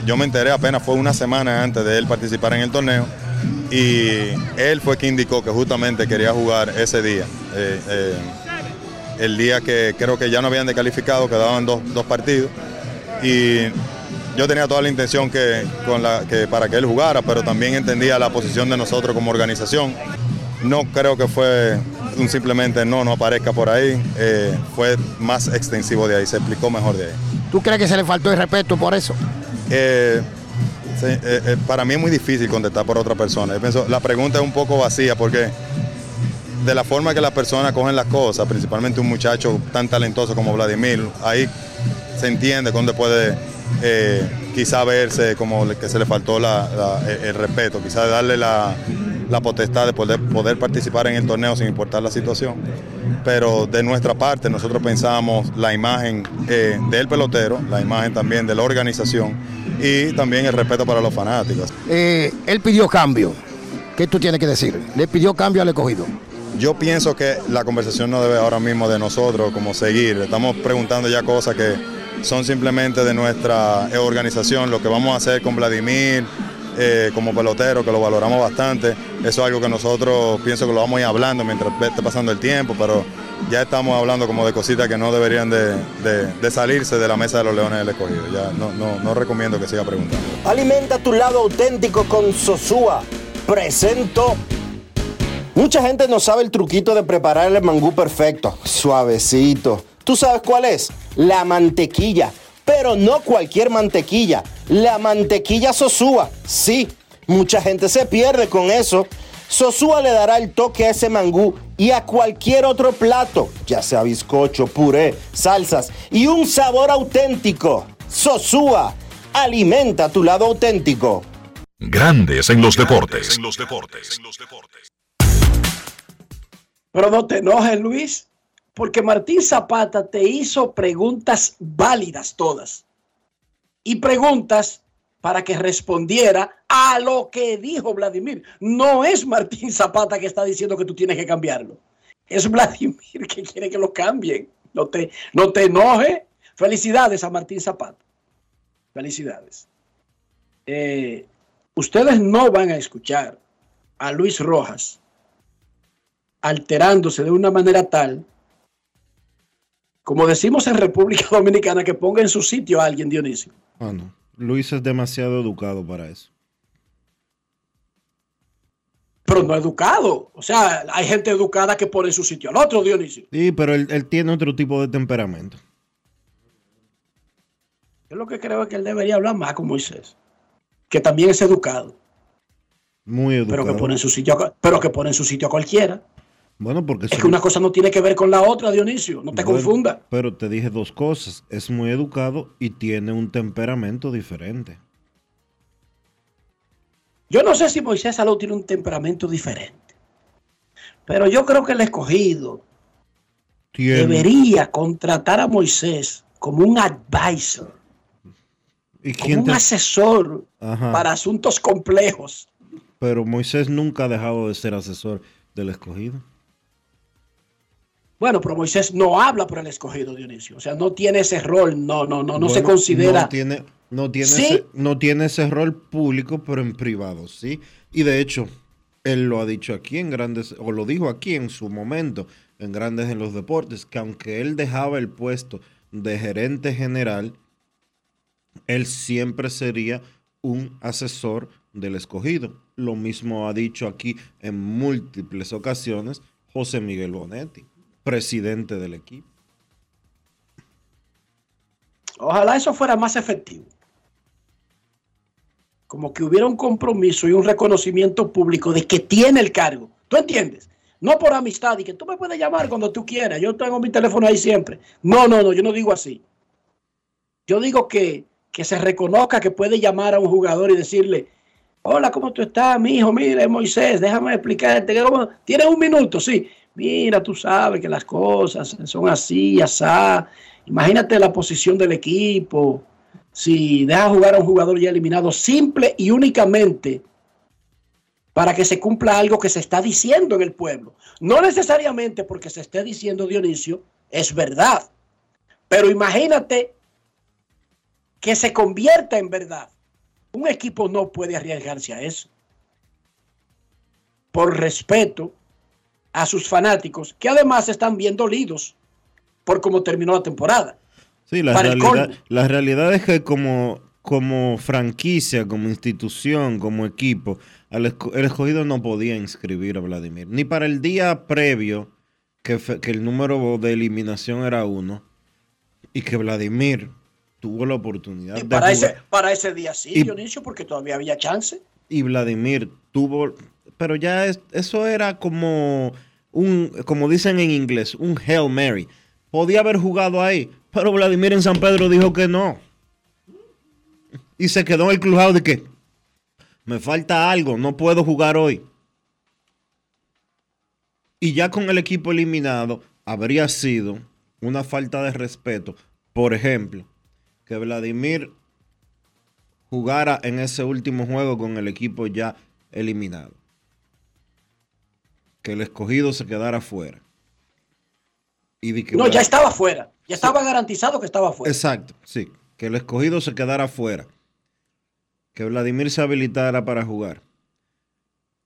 yo me enteré apenas, fue una semana antes de él participar en el torneo y él fue quien indicó que justamente quería jugar ese día. El día que creo que ya no habían descalificado, quedaban dos, dos partidos y yo tenía toda la intención que, con la, que para que él jugara, pero también entendía la posición de nosotros como organización. No creo que fue un simplemente no, no aparezca por ahí, eh, fue más extensivo de ahí, se explicó mejor de ahí. ¿Tú crees que se le faltó el respeto por eso? Eh, eh, eh, para mí es muy difícil contestar por otra persona. Yo pienso, la pregunta es un poco vacía porque de la forma que las personas cogen las cosas, principalmente un muchacho tan talentoso como Vladimir, ahí se entiende dónde puede eh, quizá verse como que se le faltó la- la- el, el respeto, quizá darle la, la potestad de poder, poder participar en el torneo sin importar la situación. Pero de nuestra parte nosotros pensamos la imagen eh, del pelotero, la imagen también de la organización y también el respeto para los fanáticos. Eh, él pidió cambio. ¿Qué tú tienes que decir? Le pidió cambio al escogido. Yo pienso que la conversación no debe ahora mismo de nosotros como seguir. Estamos preguntando ya cosas que son simplemente de nuestra eh, organización, lo que vamos a hacer con Vladimir eh, como pelotero, que lo valoramos bastante. Eso es algo que nosotros pienso que lo vamos a ir hablando mientras esté pasando el tiempo, pero ya estamos hablando como de cositas que no deberían de, de- salirse de la mesa de los leones del escogido. Ya no, no, no recomiendo que siga preguntando. Alimenta tu lado auténtico con Sosúa. Presento. Mucha gente no sabe el truquito de preparar el mangú perfecto, suavecito. ¿Tú sabes cuál es? La mantequilla. Pero no cualquier mantequilla, la mantequilla Sosúa. Sí, mucha gente se pierde con eso. Sosúa le dará el toque a ese mangú y a cualquier otro plato, ya sea bizcocho, puré, salsas y un sabor auténtico. Sosúa, alimenta tu lado auténtico. Grandes en los deportes. Pero no te enojes, Luis, porque Martín Zapata te hizo preguntas válidas todas. Y preguntas para que respondiera a lo que dijo Vladimir. No es Martín Zapata que está diciendo que tú tienes que cambiarlo. Es Vladimir que quiere que lo cambien. No te, no te enojes. Felicidades a Martín Zapata. Felicidades. Eh, ustedes no van a escuchar a Luis Rojas alterándose de una manera tal, como decimos en República Dominicana, que ponga en su sitio a alguien, Dionisio. Ah, no. Luis es demasiado educado para eso. Pero no educado. O sea, hay gente educada que pone en su sitio al otro, Dionisio. Sí, pero él, él tiene otro tipo de temperamento. Yo lo que creo es que él debería hablar más con Moisés, que también es educado, Muy educado. pero que pone en su sitio, pero que pone en su sitio a cualquiera. Bueno, porque Es que una cosa no tiene que ver con la otra, Dionisio. No te Bueno, confunda. Pero te dije dos cosas. Es muy educado y tiene un temperamento diferente. Yo no sé si Moisés Salou tiene un temperamento diferente, pero yo creo que el escogido Tiene- debería contratar a Moisés como un advisor, ¿Y como un te- asesor Ajá. para asuntos complejos. Pero Moisés nunca ha dejado de ser asesor del escogido. Bueno, pero Moisés no habla por el escogido, Dionisio. O sea, no tiene ese rol, no, no, no, no se considera. No tiene, no, tiene ¿Sí? ese, no tiene ese rol público, pero en privado, sí. Y de hecho, él lo ha dicho aquí en Grandes, o lo dijo aquí en su momento, en Grandes en los Deportes, que aunque él dejaba el puesto de gerente general, él siempre sería un asesor del escogido. Lo mismo ha dicho aquí en múltiples ocasiones José Miguel Bonetti, presidente del equipo. Ojalá eso fuera más efectivo. Como que hubiera un compromiso y un reconocimiento público de que tiene el cargo. ¿Tú entiendes? No por amistad y que tú me puedes llamar cuando tú quieras. Yo tengo mi teléfono ahí siempre. No, no, no, yo no digo así. Yo digo que, que se reconozca que puede llamar a un jugador y decirle, hola, ¿cómo tú estás, mi hijo? Mire, Moisés, déjame explicarte. ¿Tienes un minuto? Sí. Mira, tú sabes que las cosas son así, asá. Imagínate la posición del equipo. Si deja jugar a un jugador ya eliminado, simple y únicamente para que se cumpla algo que se está diciendo en el pueblo. No necesariamente porque se esté diciendo Dionisio, es verdad. Pero imagínate que se convierta en verdad. Un equipo no puede arriesgarse a eso. Por respeto a sus fanáticos, que además están bien dolidos por cómo terminó la temporada. Sí, la, Para realidad, la realidad es que como, como franquicia, como institución, como equipo, el escogido no podía inscribir a Vladimir. Ni para el día previo, que, fe- que el número de eliminación era uno, y que Vladimir tuvo la oportunidad Y de para jugar- ese, para ese día sí, Y- Dionisio, porque todavía había chance. y Vladimir tuvo, pero ya es- eso era como un, como dicen en inglés, un Hail Mary. Podía haber jugado ahí, pero Vladimir en San Pedro dijo que no. Y se quedó en el crujado de que me falta algo, no puedo jugar hoy. Y ya con el equipo eliminado, habría sido una falta de respeto. Por ejemplo, que Vladimir jugara en ese último juego con el equipo ya eliminado. Que el escogido se quedara fuera. Y que No, ya estaba fuera. Ya estaba garantizado que estaba fuera. Exacto, sí. Que el escogido se quedara fuera. Que Vladimir se habilitara para jugar.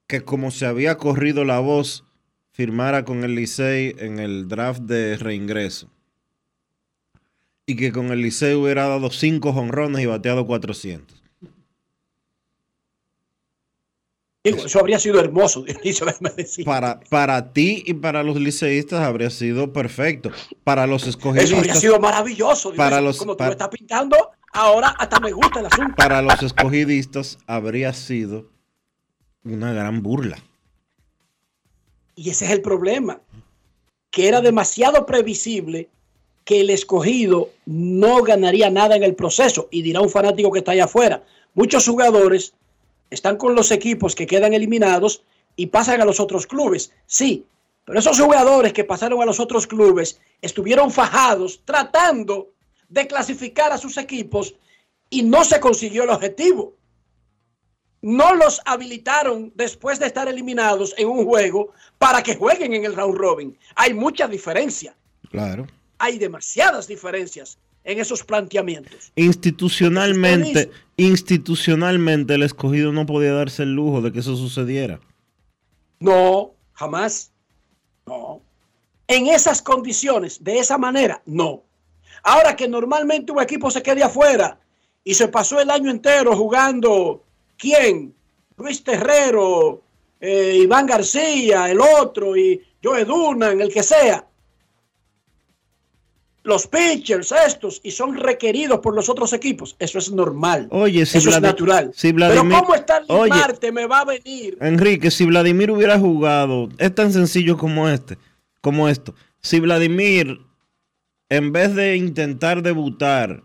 Que como se había corrido la voz, firmara con el Licey en el draft de reingreso. Y que con el Licey hubiera dado cinco jonrones y bateado 400. Digo, eso habría sido hermoso, Dionisio, decir. Para, para ti y para los liceístas habría sido perfecto. Para los Eso habría sido maravilloso. Dionisio. Para los- Como tú lo estás pintando, ahora hasta me gusta el asunto. para los escogidistas habría sido una gran burla. Y ese es el problema. Que era demasiado previsible que el escogido no ganaría nada en el proceso. Y dirá un fanático que está allá afuera. Muchos jugadores están con los equipos que quedan eliminados y pasan a los otros clubes. Sí, pero esos jugadores que pasaron a los otros clubes estuvieron fajados tratando de clasificar a sus equipos y no se consiguió el objetivo. No los habilitaron después de estar eliminados en un juego para que jueguen en el round robin. Hay mucha diferencia. Claro. Hay demasiadas diferencias en esos planteamientos. Institucionalmente, institucionalmente el escogido no podía darse el lujo de que eso sucediera. No, jamás. No. En esas condiciones, de esa manera, no. Ahora que normalmente un equipo se quede afuera y se pasó el año entero jugando, ¿quién? Luis Terrero, eh, Iván García, el otro, y Joe Dunan, el que sea. Los pitchers, estos, y son requeridos por los otros equipos. Eso es normal. Oye, si Eso es natural. si Pero ¿cómo está Oye. Marte me va a venir? Enrique, si Vladimir hubiera jugado, es tan sencillo como este, como esto. Si Vladimir, en vez de intentar debutar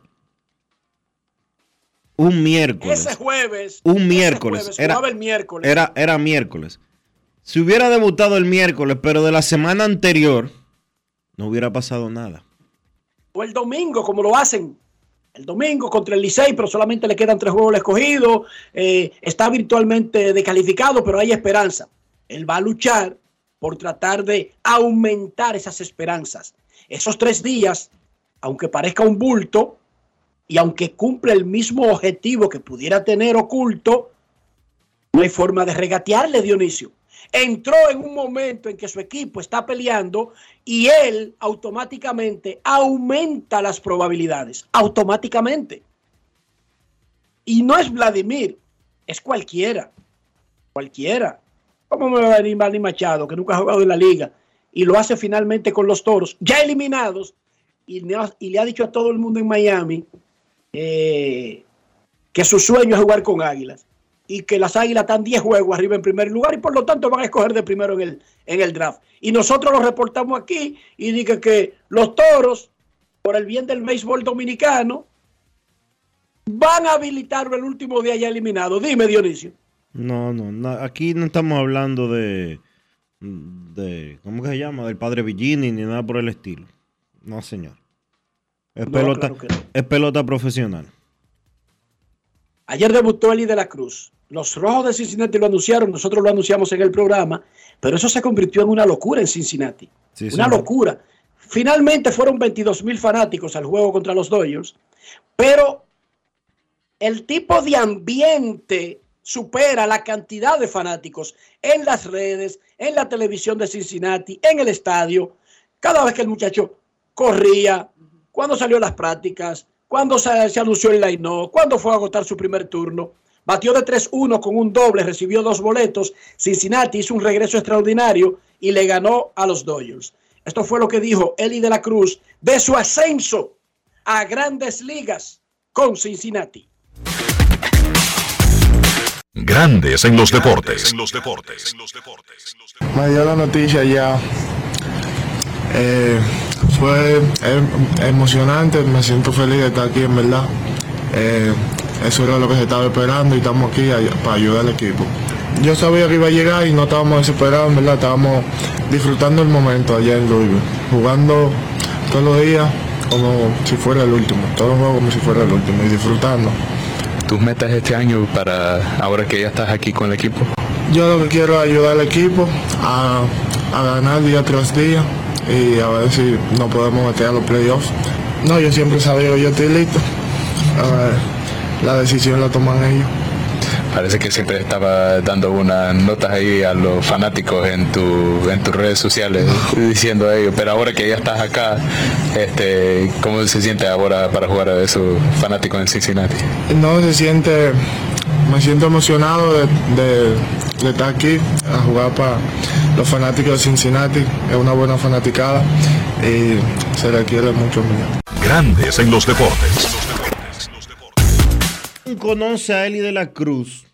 un miércoles, Ese jueves. un ese miércoles, jueves, era, el miércoles. era, era miércoles. Si hubiera debutado el miércoles, pero de la semana anterior, no hubiera pasado nada. O el domingo, como lo hacen. El domingo contra el Licey, pero solamente le quedan tres juegos al escogido. eh, está virtualmente descalificado, pero hay esperanza. Él va a luchar por tratar de aumentar esas esperanzas. Esos tres días, aunque parezca un bulto y aunque cumple el mismo objetivo que pudiera tener oculto, no hay forma de regatearle, Dionisio. Entró en un momento en que su equipo está peleando y él automáticamente aumenta las probabilidades. Automáticamente. Y no es Vladimir, es cualquiera. Cualquiera. ¿Cómo me va a venir Manny Machado, que nunca ha jugado en la liga, y lo hace finalmente con los toros, ya eliminados, y, le ha- dicho a todo el mundo en Miami eh, que su sueño es jugar con Águilas? Y que las Águilas están 10 juegos arriba en primer lugar y por lo tanto van a escoger de primero en el, en el draft. Y nosotros lo reportamos aquí y dice que los toros, por el bien del béisbol dominicano, van a habilitarlo el último día ya eliminado. Dime, Dionisio. No, no, no, aquí no estamos hablando de, de, ¿cómo que se llama? Del padre Villini ni nada por el estilo. No, señor. Es, No, pelota, claro que no. es pelota profesional. Ayer debutó Eli de la Cruz. Los Rojos de Cincinnati lo anunciaron, nosotros lo anunciamos en el programa, pero eso se convirtió en una locura en Cincinnati. Sí, una señor. locura. Finalmente fueron 22 mil fanáticos al juego contra los Dodgers, pero el tipo de ambiente supera la cantidad de fanáticos en las redes, en la televisión de Cincinnati, en el estadio. Cada vez que el muchacho corría, cuando salió a las prácticas, cuando se, se anunció el line cuando fue a agotar su primer turno. Batió de 3-1 con un doble, recibió dos boletos. Cincinnati hizo un regreso extraordinario y le ganó a los Dodgers. Esto fue lo que dijo Eli de la Cruz de su ascenso a grandes ligas con Cincinnati. Grandes en los deportes. En los deportes. Me dio la noticia ya. Eh, fue em- emocionante, me siento feliz de estar aquí en verdad. Eh, eso era lo que se estaba esperando y estamos aquí a- para ayudar al equipo. Yo sabía que iba a llegar y no estábamos desesperados, en verdad, estábamos disfrutando el momento allá en Louisville, jugando todos los días como si fuera el último, todos los juegos como si fuera el último y disfrutando. tus metas este año para ahora que ya estás aquí con el equipo? Yo lo que quiero es ayudar al equipo a, a ganar día tras día y a ver si nos podemos meter a los playoffs. No, yo siempre sabía que yo estoy listo. A ver, la decisión la toman ellos. Parece que siempre estaba dando unas notas ahí a los fanáticos en tu en tus redes sociales diciendo a ellos, pero ahora que ya estás acá, este, ¿cómo se siente ahora para jugar a esos fanáticos en Cincinnati? No se siente, me siento emocionado de, de- de estar aquí a jugar para los fanáticos de Cincinnati. Es una buena fanaticada y se requiere mucho mío. Grandes en los deportes. Conoce a Eli de la Cruz,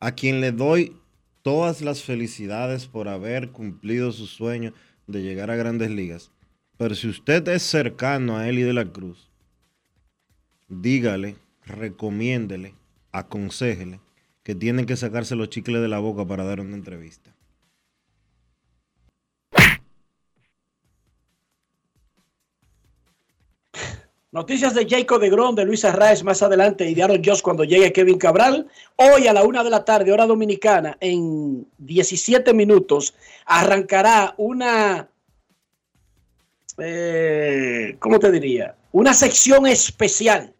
a quien le doy todas las felicidades por haber cumplido su sueño de llegar a grandes ligas. Pero si usted es cercano a Eli de la Cruz, dígale, recomiéndele, aconséjele que tienen que sacarse los chicles de la boca para dar una entrevista. Noticias de Jacob de Gron, de Luis Arraez más adelante y de Aaron Josh cuando llegue Kevin Cabral. Hoy a la una de la tarde, hora dominicana, en 17 minutos, arrancará una, eh, ¿cómo te diría? Una sección especial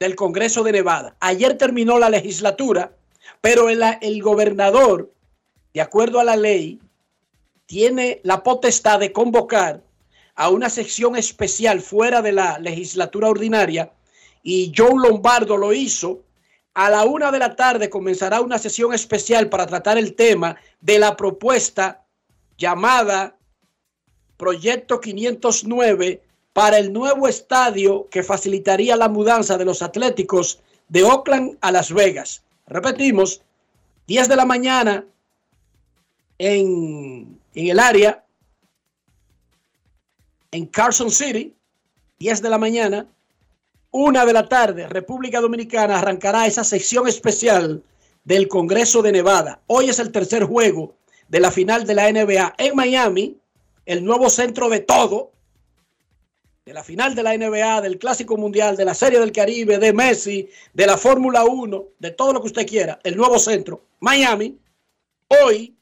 del Congreso de Nevada. Ayer terminó la legislatura, pero el, el gobernador, de acuerdo a la ley, tiene la potestad de convocar a una sección especial fuera de la legislatura ordinaria y John Lombardo lo hizo. A la una de la tarde comenzará una sesión especial para tratar el tema de la propuesta llamada Proyecto 509 para el nuevo estadio que facilitaría la mudanza de los Atléticos de Oakland a Las Vegas. Repetimos, 10 de la mañana en, en el área en Carson City, 10 de la mañana, 1 de la tarde, República Dominicana arrancará esa sección especial del Congreso de Nevada. Hoy es el tercer juego de la final de la NBA en Miami, el nuevo centro de todo, de la final de la NBA, del Clásico Mundial, de la Serie del Caribe, de Messi, de la Fórmula 1, de todo lo que usted quiera, el nuevo centro, Miami. Hoy,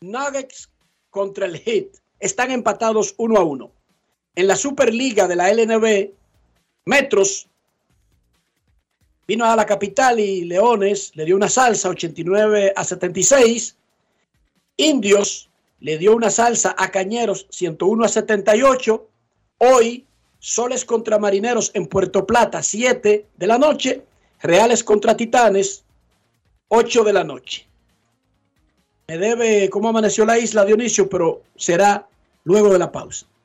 Nuggets contra el Heat están empatados uno a uno. En la Superliga de la LNB, Metros vino a la capital y Leones le dio una salsa 89 a 76. Indios le dio una salsa a Cañeros 101 a 78. Hoy, Soles contra Marineros en Puerto Plata 7 de la noche. Reales contra Titanes 8 de la noche. Me debe cómo amaneció la isla Dionisio, pero será luego de la pausa.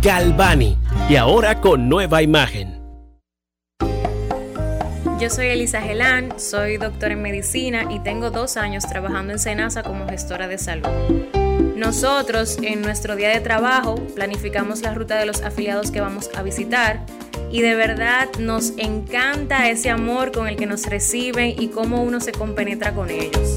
Galvani, y ahora con nueva imagen. Yo soy Elisa Gelán, soy doctora en medicina y tengo dos años trabajando en Senasa como gestora de salud. Nosotros en nuestro día de trabajo planificamos la ruta de los afiliados que vamos a visitar y de verdad nos encanta ese amor con el que nos reciben y cómo uno se compenetra con ellos.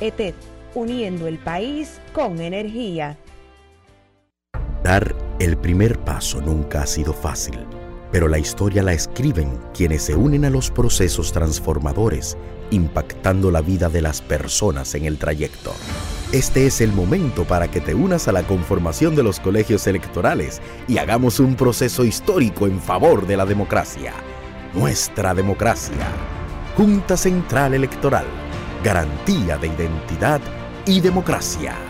ETED, uniendo el país con energía. Dar el primer paso nunca ha sido fácil, pero la historia la escriben quienes se unen a los procesos transformadores, impactando la vida de las personas en el trayecto. Este es el momento para que te unas a la conformación de los colegios electorales y hagamos un proceso histórico en favor de la democracia. Nuestra democracia. Junta Central Electoral. Garantía de identidad y democracia.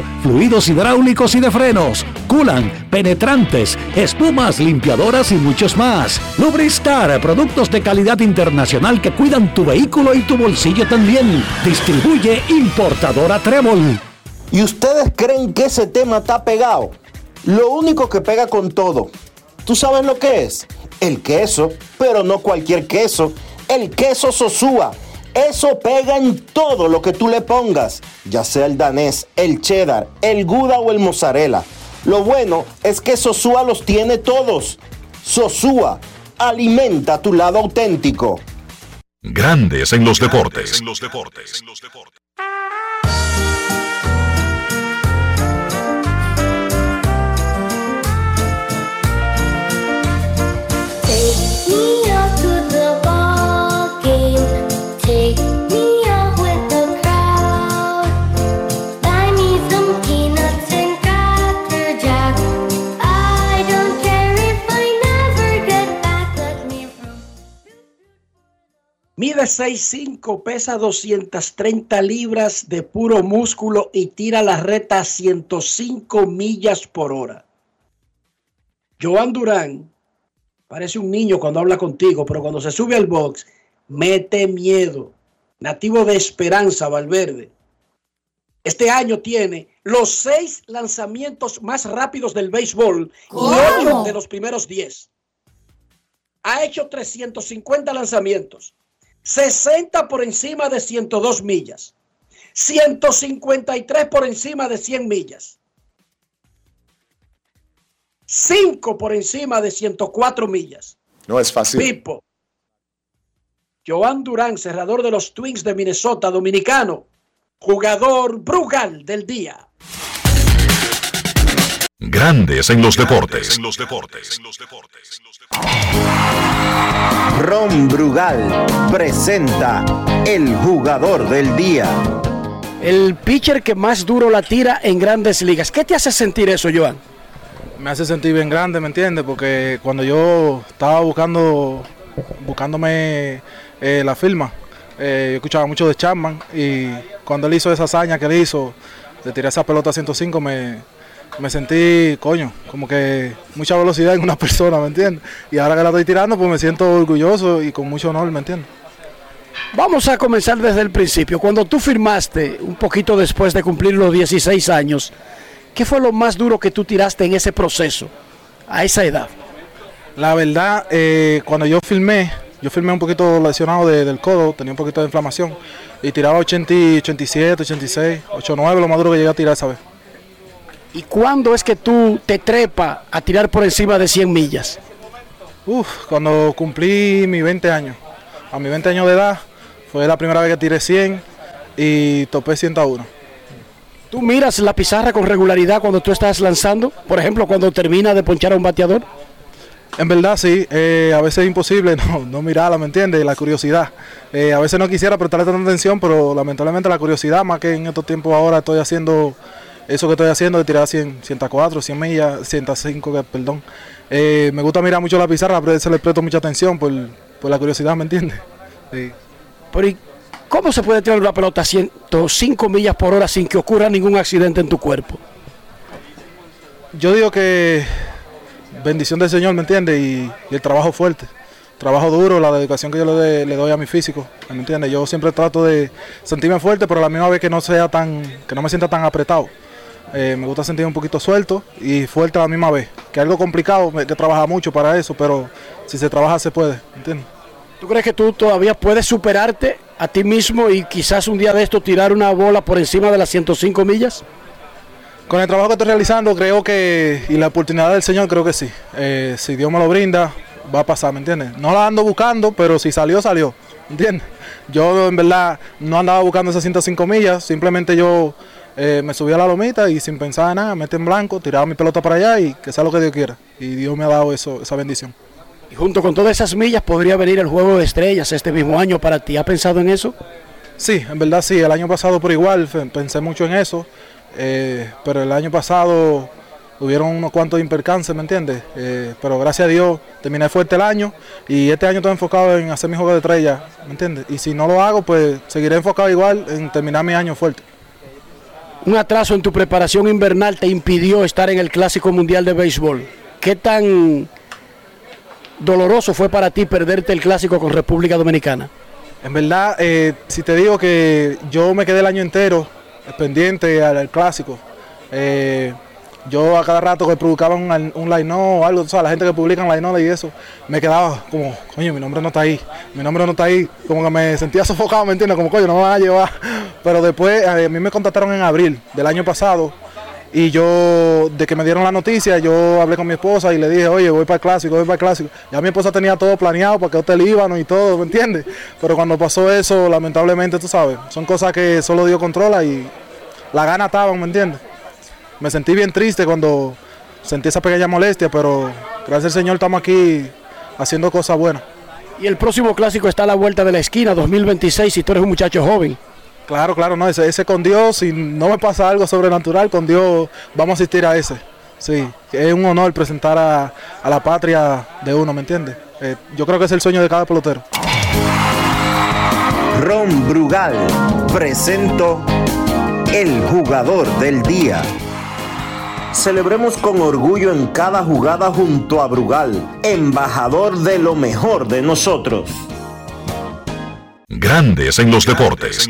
fluidos hidráulicos y de frenos, culan, penetrantes, espumas, limpiadoras y muchos más. Lubristar, productos de calidad internacional que cuidan tu vehículo y tu bolsillo también. Distribuye importadora Trébol. ¿Y ustedes creen que ese tema está pegado? Lo único que pega con todo. ¿Tú sabes lo que es? El queso, pero no cualquier queso. El queso Sosúa eso pega en todo lo que tú le pongas, ya sea el danés, el cheddar, el gouda o el mozzarella. Lo bueno es que Sosúa los tiene todos. Sosúa, alimenta tu lado auténtico. Grandes en los deportes. Mide 6'5, pesa 230 libras de puro músculo y tira la reta a 105 millas por hora. Joan Durán parece un niño cuando habla contigo, pero cuando se sube al box, mete miedo. Nativo de Esperanza, Valverde. Este año tiene los seis lanzamientos más rápidos del béisbol y ocho de los primeros 10. Ha hecho 350 lanzamientos, 60 por encima de 102 millas, 153 por encima de 100 millas, 5 por encima de 104 millas. No es fácil. Pipo. Joan Durán, cerrador de los Twins de Minnesota, dominicano, jugador Brugal del día. Grandes en los deportes. Ron Brugal presenta el jugador del día. El pitcher que más duro la tira en grandes ligas. ¿Qué te hace sentir eso, Joan? me hace sentir bien grande, ¿me entiendes? Porque cuando yo estaba buscando, buscándome eh, la firma, eh, yo escuchaba mucho de Chapman y cuando él hizo esa hazaña que él hizo, de tirar esa pelota a 105, me, me sentí, coño, como que mucha velocidad en una persona, ¿me entiendes? Y ahora que la estoy tirando, pues me siento orgulloso y con mucho honor, ¿me entiendes? Vamos a comenzar desde el principio. Cuando tú firmaste, un poquito después de cumplir los 16 años, ¿qué fue lo más duro que tú tiraste en ese proceso, a esa edad? La verdad, eh, cuando yo filmé, yo filmé un poquito lesionado de- del codo, tenía un poquito de inflamación y tiraba 80, y 87, 86, 89, lo más duro que llegué a tirar esa vez. ¿Y cuándo es que tú te trepa a tirar por encima de 100 millas? Uf, cuando cumplí mis 20 años, a mis 20 años de edad, fue la primera vez que tiré 100 y topé 101. ¿Tú miras la pizarra con regularidad cuando tú estás lanzando? Por ejemplo, cuando termina de ponchar a un bateador. En verdad sí, eh, a veces es imposible no, no mirarla, ¿me entiendes? La curiosidad. Eh, a veces no quisiera prestarle tanta atención, pero lamentablemente la curiosidad, más que en estos tiempos ahora estoy haciendo eso que estoy haciendo de tirar 100, 104, 100 millas, 105, que- perdón. Eh, me gusta mirar mucho la pizarra, pero se le presto mucha atención por, por la curiosidad, ¿me entiendes? Sí. Pero ¿y ¿cómo se puede tirar una pelota a 105 millas por hora sin que ocurra ningún accidente en tu cuerpo? Yo digo que bendición del Señor, ¿me entiendes? Y, y el trabajo fuerte, trabajo duro, la dedicación que yo le, de- le doy a mi físico, ¿me entiendes? Yo siempre trato de sentirme fuerte, pero a la misma vez que no sea tan, que no me sienta tan apretado. Eh, me gusta sentirme un poquito suelto y fuerte a la misma vez, que es algo complicado, hay que trabajar mucho para eso, pero si se trabaja se puede, ¿me entiendes? ¿Tú crees que tú todavía puedes superarte a ti mismo y quizás un día de esto tirar una bola por encima de las 105 millas? Con el trabajo que estoy realizando, creo que, y la oportunidad del Señor, creo que sí. Eh, si Dios me lo brinda, va a pasar, ¿me entiendes? No la ando buscando, pero si salió, salió, ¿me entiendes? Yo en verdad no andaba buscando esas 105 millas, simplemente yo eh, me subí a la lomita y sin pensar en nada, metí en blanco, tiraba mi pelota para allá y que sea lo que Dios quiera. Y Dios me ha dado eso, esa bendición. Y junto con todas esas millas podría venir el juego de estrellas este mismo año para ti. ¿Has pensado en eso? Sí, en verdad sí, el año pasado por igual pensé mucho en eso, eh, pero el año pasado hubieron unos cuantos impercances, ¿me entiendes? Eh, pero gracias a Dios terminé fuerte el año y este año estoy enfocado en hacer mi juego de estrella, ¿me entiendes? Y si no lo hago, pues seguiré enfocado igual en terminar mi año fuerte. Un atraso en tu preparación invernal te impidió estar en el Clásico Mundial de Béisbol. ¿Qué tan doloroso fue para ti perderte el Clásico con República Dominicana? En verdad, eh, si te digo que yo me quedé el año entero pendiente al, al clásico, eh, yo a cada rato que publicaban un, un line o algo, o sea, la gente que publica line y eso, me quedaba como, coño, mi nombre no está ahí, mi nombre no está ahí, como que me sentía sofocado, ¿me entiendes? Como, coño, no me van a llevar. Pero después, eh, a mí me contactaron en abril del año pasado y yo, de que me dieron la noticia, yo hablé con mi esposa y le dije, oye, voy para el clásico, voy para el clásico. Ya mi esposa tenía todo planeado para que hotel iban y todo, ¿me entiendes? Pero cuando pasó eso, lamentablemente, tú sabes, son cosas que solo Dios controla y la gana estaban, ¿me entiendes? Me sentí bien triste cuando sentí esa pequeña molestia, pero gracias al Señor estamos aquí haciendo cosas buenas. Y el próximo Clásico está a la vuelta de la esquina, 2026, si tú eres un muchacho joven. Claro, claro, no, ese, ese con Dios, si no me pasa algo sobrenatural, con Dios vamos a asistir a ese. Sí, es un honor presentar a, a la patria de uno, ¿me entiendes? Eh, yo creo que es el sueño de cada pelotero. Ron Brugal presento el jugador del día. Celebremos con orgullo en cada jugada junto a Brugal, embajador de lo mejor de nosotros. Grandes en los deportes.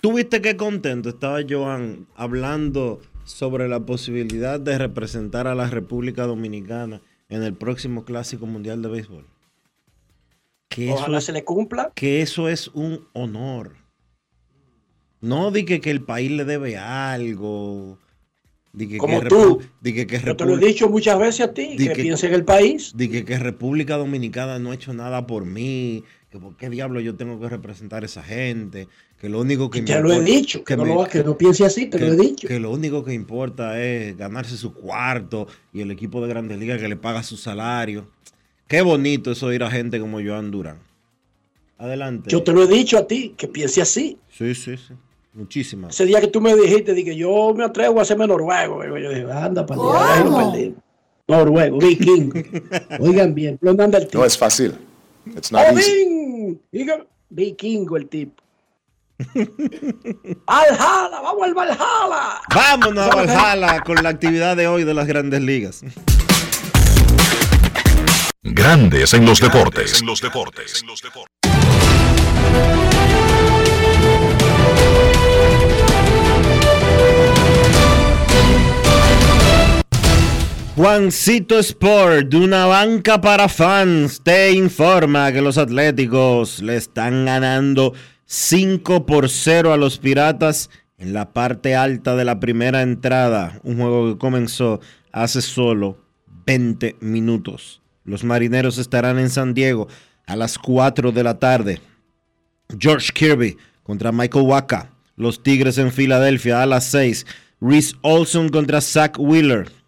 ¿Tú viste qué contento estaba Joan hablando sobre la posibilidad de representar a la República Dominicana en el próximo Clásico Mundial de Béisbol? Que Ojalá es- se le cumpla. que eso es un honor. No di que, que el país le debe algo. Que, Como que tú. Que, que Yo te lo he dicho muchas veces a ti, que, piense en el país. di que, que República Dominicana no ha hecho nada por mí, que por qué diablo yo tengo que representar a esa gente, que lo único que Te me lo he dicho, que, no, me- lo, que no piense así, te que, lo he dicho. que lo único que importa es ganarse su cuarto y el equipo de Grandes Ligas que le paga su salario. Qué bonito eso ir a gente como Joan Durán. Adelante. Yo te lo he dicho a ti, que piense así. Sí, sí, sí. Muchísimas. Ese día que tú me dijiste, dije, yo me atrevo a hacerme noruego. Yo dije, anda, para lo. Noruego, vikingo. Oigan bien, ¿dónde anda el tipo? No es fácil. It's not Vikingo el tipo. ¡Valhalla! ¡Vamos al Valhalla! Vámonos a Valhalla con la actividad de hoy de las grandes ligas. Grandes en los deportes. En los deportes. Juancito Sport, de una banca para fans, te informa que los Atléticos le están ganando 5 por 0 a los Piratas en la parte alta de la primera entrada. Un juego que comenzó hace solo 20 minutos. Los marineros estarán en San Diego a las 4 de la tarde. George Kirby contra Michael Waka. Los Tigres en Filadelfia a las 6. Reese Olson contra Zach Wheeler.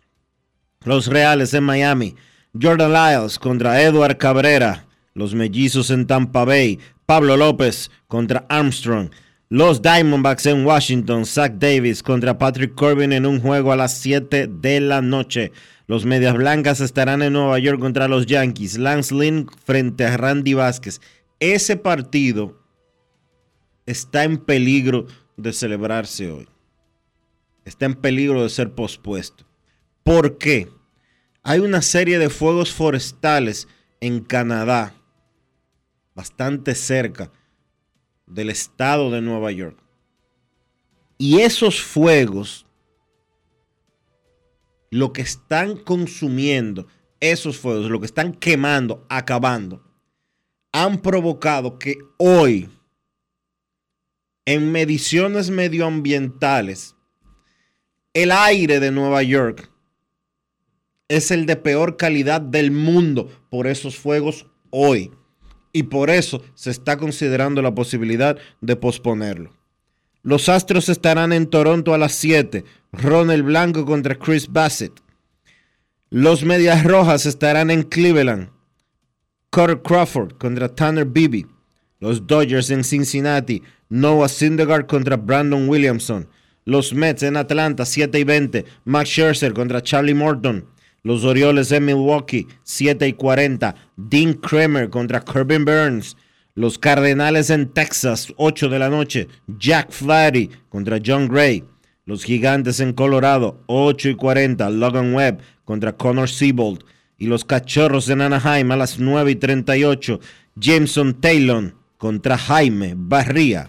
Los Reales en Miami. Jordan Lyles contra Edward Cabrera. Los Mellizos en Tampa Bay. Pablo López contra Armstrong. Los Diamondbacks en Washington. Zach Davis contra Patrick Corbin en un juego a las 7 de la noche. Los Medias Blancas estarán en Nueva York contra los Yankees. Lance Lynn frente a Randy Vázquez. Ese partido está en peligro de celebrarse hoy. Está en peligro de ser pospuesto. ¿Por qué? Hay una serie de fuegos forestales en Canadá, bastante cerca del estado de Nueva York. Y esos fuegos, lo que están consumiendo, esos fuegos, lo que están quemando, acabando, han provocado que hoy, en mediciones medioambientales, el aire de Nueva York es el de peor calidad del mundo por esos fuegos hoy. Y por eso se está considerando la posibilidad de posponerlo. Los Astros estarán en Toronto a las 7. Ronald Blanco contra Chris Bassett. Los Medias Rojas estarán en Cleveland. Carter Crawford contra Tanner Beebe. Los Dodgers en Cincinnati. Noah Syndergaard contra Brandon Williamson. Los Mets en Atlanta, 7 y 20. Max Scherzer contra Charlie Morton. Los Orioles en Milwaukee, 7 y 40. Dean Kramer contra Corbin Burns. Los Cardenales en Texas, 8 de la noche. Jack Flaherty contra John Gray. Los Gigantes en Colorado, 8 y 40. Logan Webb contra Connor Siebold. Y los Cachorros en Anaheim a las 9 y 38. Jameson Taylor contra Jaime Barría.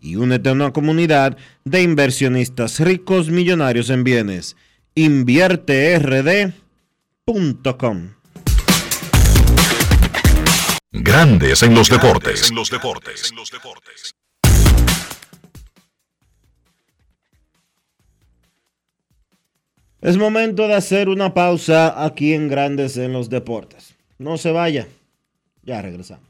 y únete a una comunidad de inversionistas ricos millonarios en bienes. InvierteRD.com Grandes en los deportes. Es momento de hacer una pausa aquí en Grandes en los Deportes. No se vaya. Ya regresamos.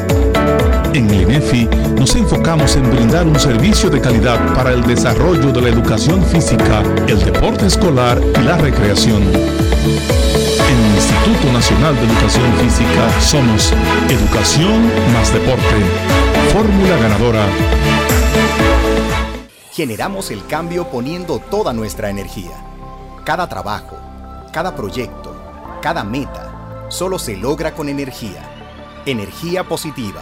En el INEFI nos enfocamos en brindar un servicio de calidad para el desarrollo de la educación física, el deporte escolar y la recreación. En el Instituto Nacional de Educación Física somos Educación más Deporte. Fórmula ganadora. Generamos el cambio poniendo toda nuestra energía. Cada trabajo, cada proyecto, cada meta, solo se logra con energía. Energía positiva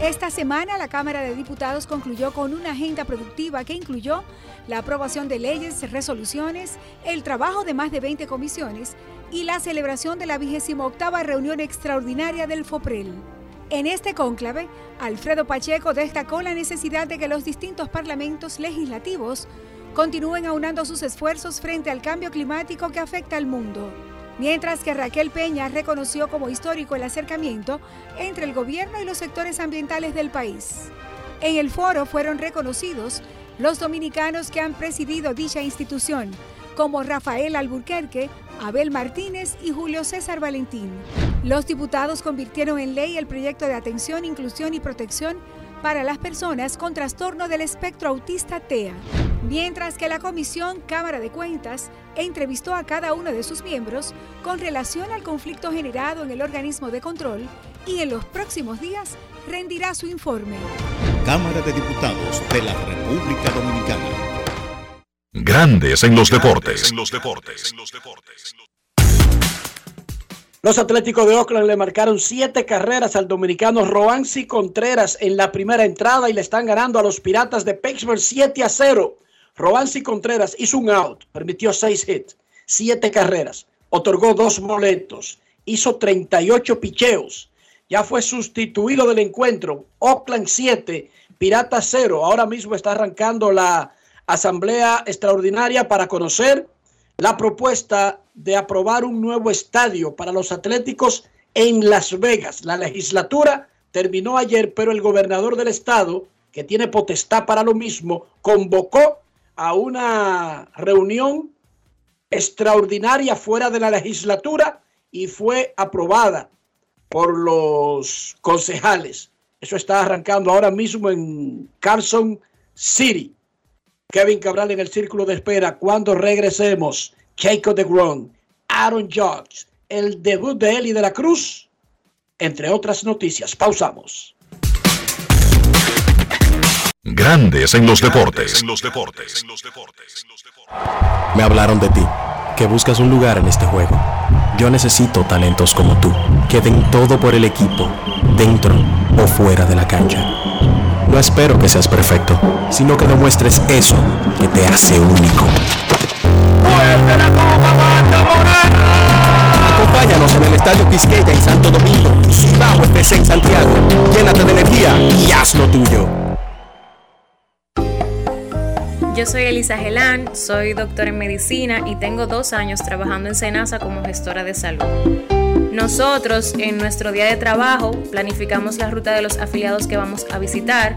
Esta semana la Cámara de Diputados concluyó con una agenda productiva que incluyó la aprobación de leyes, resoluciones, el trabajo de más de 20 comisiones y la celebración de la 28 reunión extraordinaria del FOPREL. En este cónclave, Alfredo Pacheco destacó la necesidad de que los distintos parlamentos legislativos continúen aunando sus esfuerzos frente al cambio climático que afecta al mundo mientras que Raquel Peña reconoció como histórico el acercamiento entre el gobierno y los sectores ambientales del país. En el foro fueron reconocidos los dominicanos que han presidido dicha institución, como Rafael Alburquerque, Abel Martínez y Julio César Valentín. Los diputados convirtieron en ley el proyecto de atención, inclusión y protección para las personas con trastorno del espectro autista TEA, mientras que la Comisión Cámara de Cuentas entrevistó a cada uno de sus miembros con relación al conflicto generado en el organismo de control y en los próximos días rendirá su informe. Cámara de Diputados de la República Dominicana. Grandes en los deportes. Los Atléticos de Oakland le marcaron siete carreras al dominicano Roansi Contreras en la primera entrada y le están ganando a los Piratas de Pittsburgh 7 a 0. Roansi Contreras hizo un out, permitió seis hits, siete carreras, otorgó dos boletos, hizo 38 picheos. Ya fue sustituido del encuentro. Oakland 7, Piratas 0. Ahora mismo está arrancando la asamblea extraordinaria para conocer la propuesta de aprobar un nuevo estadio para los Atléticos en Las Vegas. La legislatura terminó ayer, pero el gobernador del estado, que tiene potestad para lo mismo, convocó a una reunión extraordinaria fuera de la legislatura y fue aprobada por los concejales. Eso está arrancando ahora mismo en Carson City. Kevin Cabral en el círculo de espera. Cuando regresemos, Jacob de Gron, Aaron Judge, el debut de Eli de la Cruz, entre otras noticias. Pausamos. Grandes en los deportes. Me hablaron de ti, que buscas un lugar en este juego. Yo necesito talentos como tú, que den todo por el equipo, dentro o fuera de la cancha. No espero que seas perfecto, sino que demuestres eso que te hace único. Acompáñanos en el Estadio Quisqueya en Santo Domingo, Cibao FC en Santiago. Llénate de energía y haz lo tuyo. Yo soy Elisa Gelán, soy doctora en medicina y tengo dos años trabajando en Senasa como gestora de salud. Nosotros en nuestro día de trabajo planificamos la ruta de los afiliados que vamos a visitar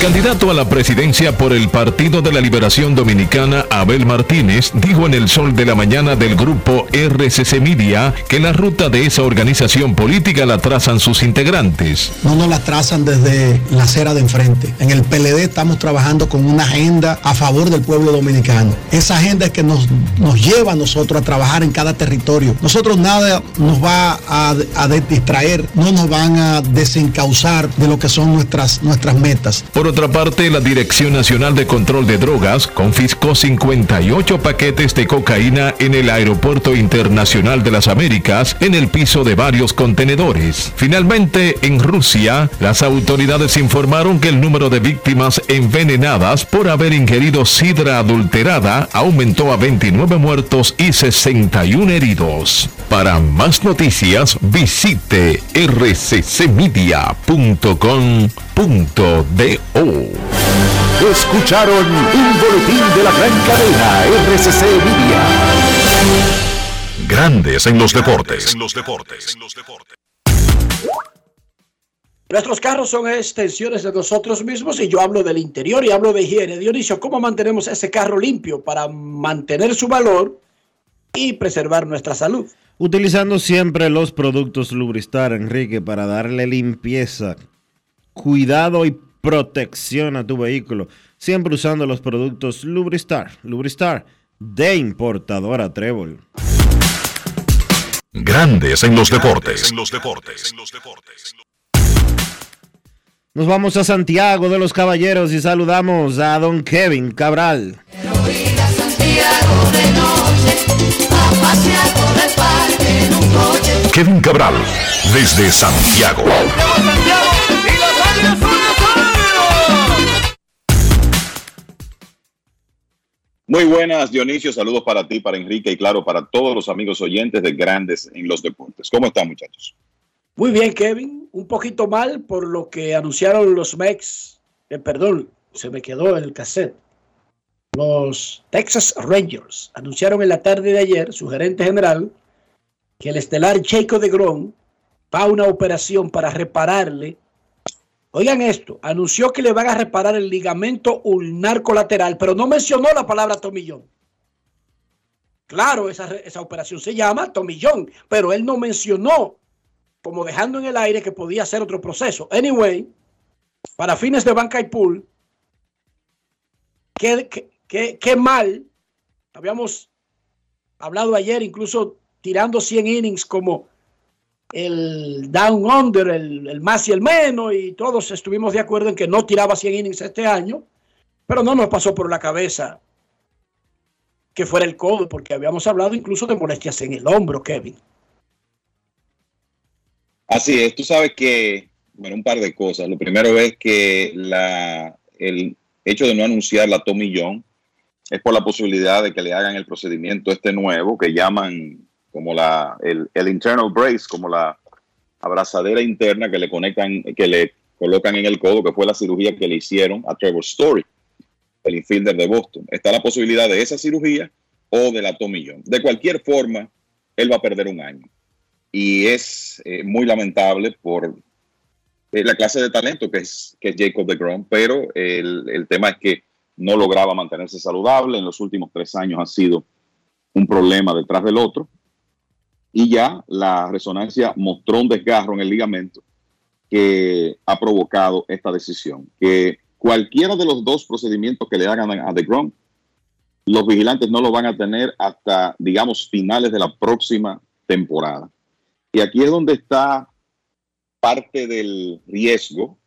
candidato a la presidencia por el Partido de la Liberación Dominicana, Abel Martínez, dijo en el sol de la mañana del grupo RCC Media que la ruta de esa organización política la trazan sus integrantes. no nos la trazan desde la acera de enfrente. En el PLD estamos trabajando con una agenda a favor del pueblo dominicano. Esa agenda es que nos, nos lleva a nosotros a trabajar en cada territorio. Nosotros nada nos va a, a distraer, no nos van a desencauzar de lo que son nuestras, nuestras metas. Por otra parte, la Dirección Nacional de Control de Drogas confiscó 58 paquetes de cocaína en el Aeropuerto Internacional de las Américas en el piso de varios contenedores. Finalmente, en Rusia, las autoridades informaron que el número de víctimas envenenadas por haber ingerido sidra adulterada aumentó a 29 muertos y 61 heridos. Para más noticias, visite Escucharon un boletín de la gran cadena RCC Media. Grandes en los deportes. Nuestros carros son extensiones de nosotros mismos y yo hablo del interior y hablo de higiene. Dionisio, ¿cómo mantenemos ese carro limpio para mantener su valor y preservar nuestra salud? Utilizando siempre los productos Lubristar, Enrique, para darle limpieza, cuidado y protección a tu vehículo. Siempre usando los productos Lubristar. Lubristar de importadora Trébol. Grandes en los deportes. Nos vamos a Santiago de los Caballeros y saludamos a don Kevin Cabral. Kevin Cabral, desde Santiago. Muy buenas, Dionisio. Saludos para ti, para Enrique y claro, para todos los amigos oyentes de Grandes en los Deportes. ¿Cómo están, muchachos? Muy bien, Kevin. Un poquito mal por lo que anunciaron los Mex. eh, perdón, se me quedó el cassette. Los Texas Rangers anunciaron en la tarde de ayer, su gerente general, que el estelar Jacob de Grom va a una operación para repararle. Oigan esto, anunció que le van a reparar el ligamento ulnar colateral, pero no mencionó la palabra tomillón. Claro, esa, operación se llama tomillón, pero él no mencionó como dejando en el aire que podía ser otro proceso. Anyway, para fines de banca y pool, qué- qué mal. Habíamos hablado ayer, incluso tirando 100 innings como el down under, el, el más y el menos, y todos estuvimos de acuerdo en que no tiraba 100 innings este año, pero no nos pasó por la cabeza que fuera el codo, porque habíamos hablado incluso de molestias en el hombro, Kevin. Así es, tú sabes que, bueno, un par de cosas. Lo primero es que la, el hecho de no anunciar la Tommy John es por la posibilidad de que le hagan el procedimiento este nuevo que llaman como la, el, el internal brace, como la abrazadera interna que le conectan, que le colocan en el codo, que fue la cirugía que le hicieron a Trevor Story, el infielder de Boston. Está la posibilidad de esa cirugía o de la Tommy John. De cualquier forma, él va a perder un año y es eh, muy lamentable por eh, la clase de talento que es, que es Jacob de Grom, pero el, el tema es que no lograba mantenerse saludable. En los últimos tres años ha sido un problema detrás del otro. Y ya la resonancia mostró un desgarro en el ligamento que ha provocado esta decisión, que cualquiera de los dos procedimientos que le hagan a DeGrom, los vigilantes no lo van a tener hasta, digamos, finales de la próxima temporada. Y aquí es donde está parte del riesgo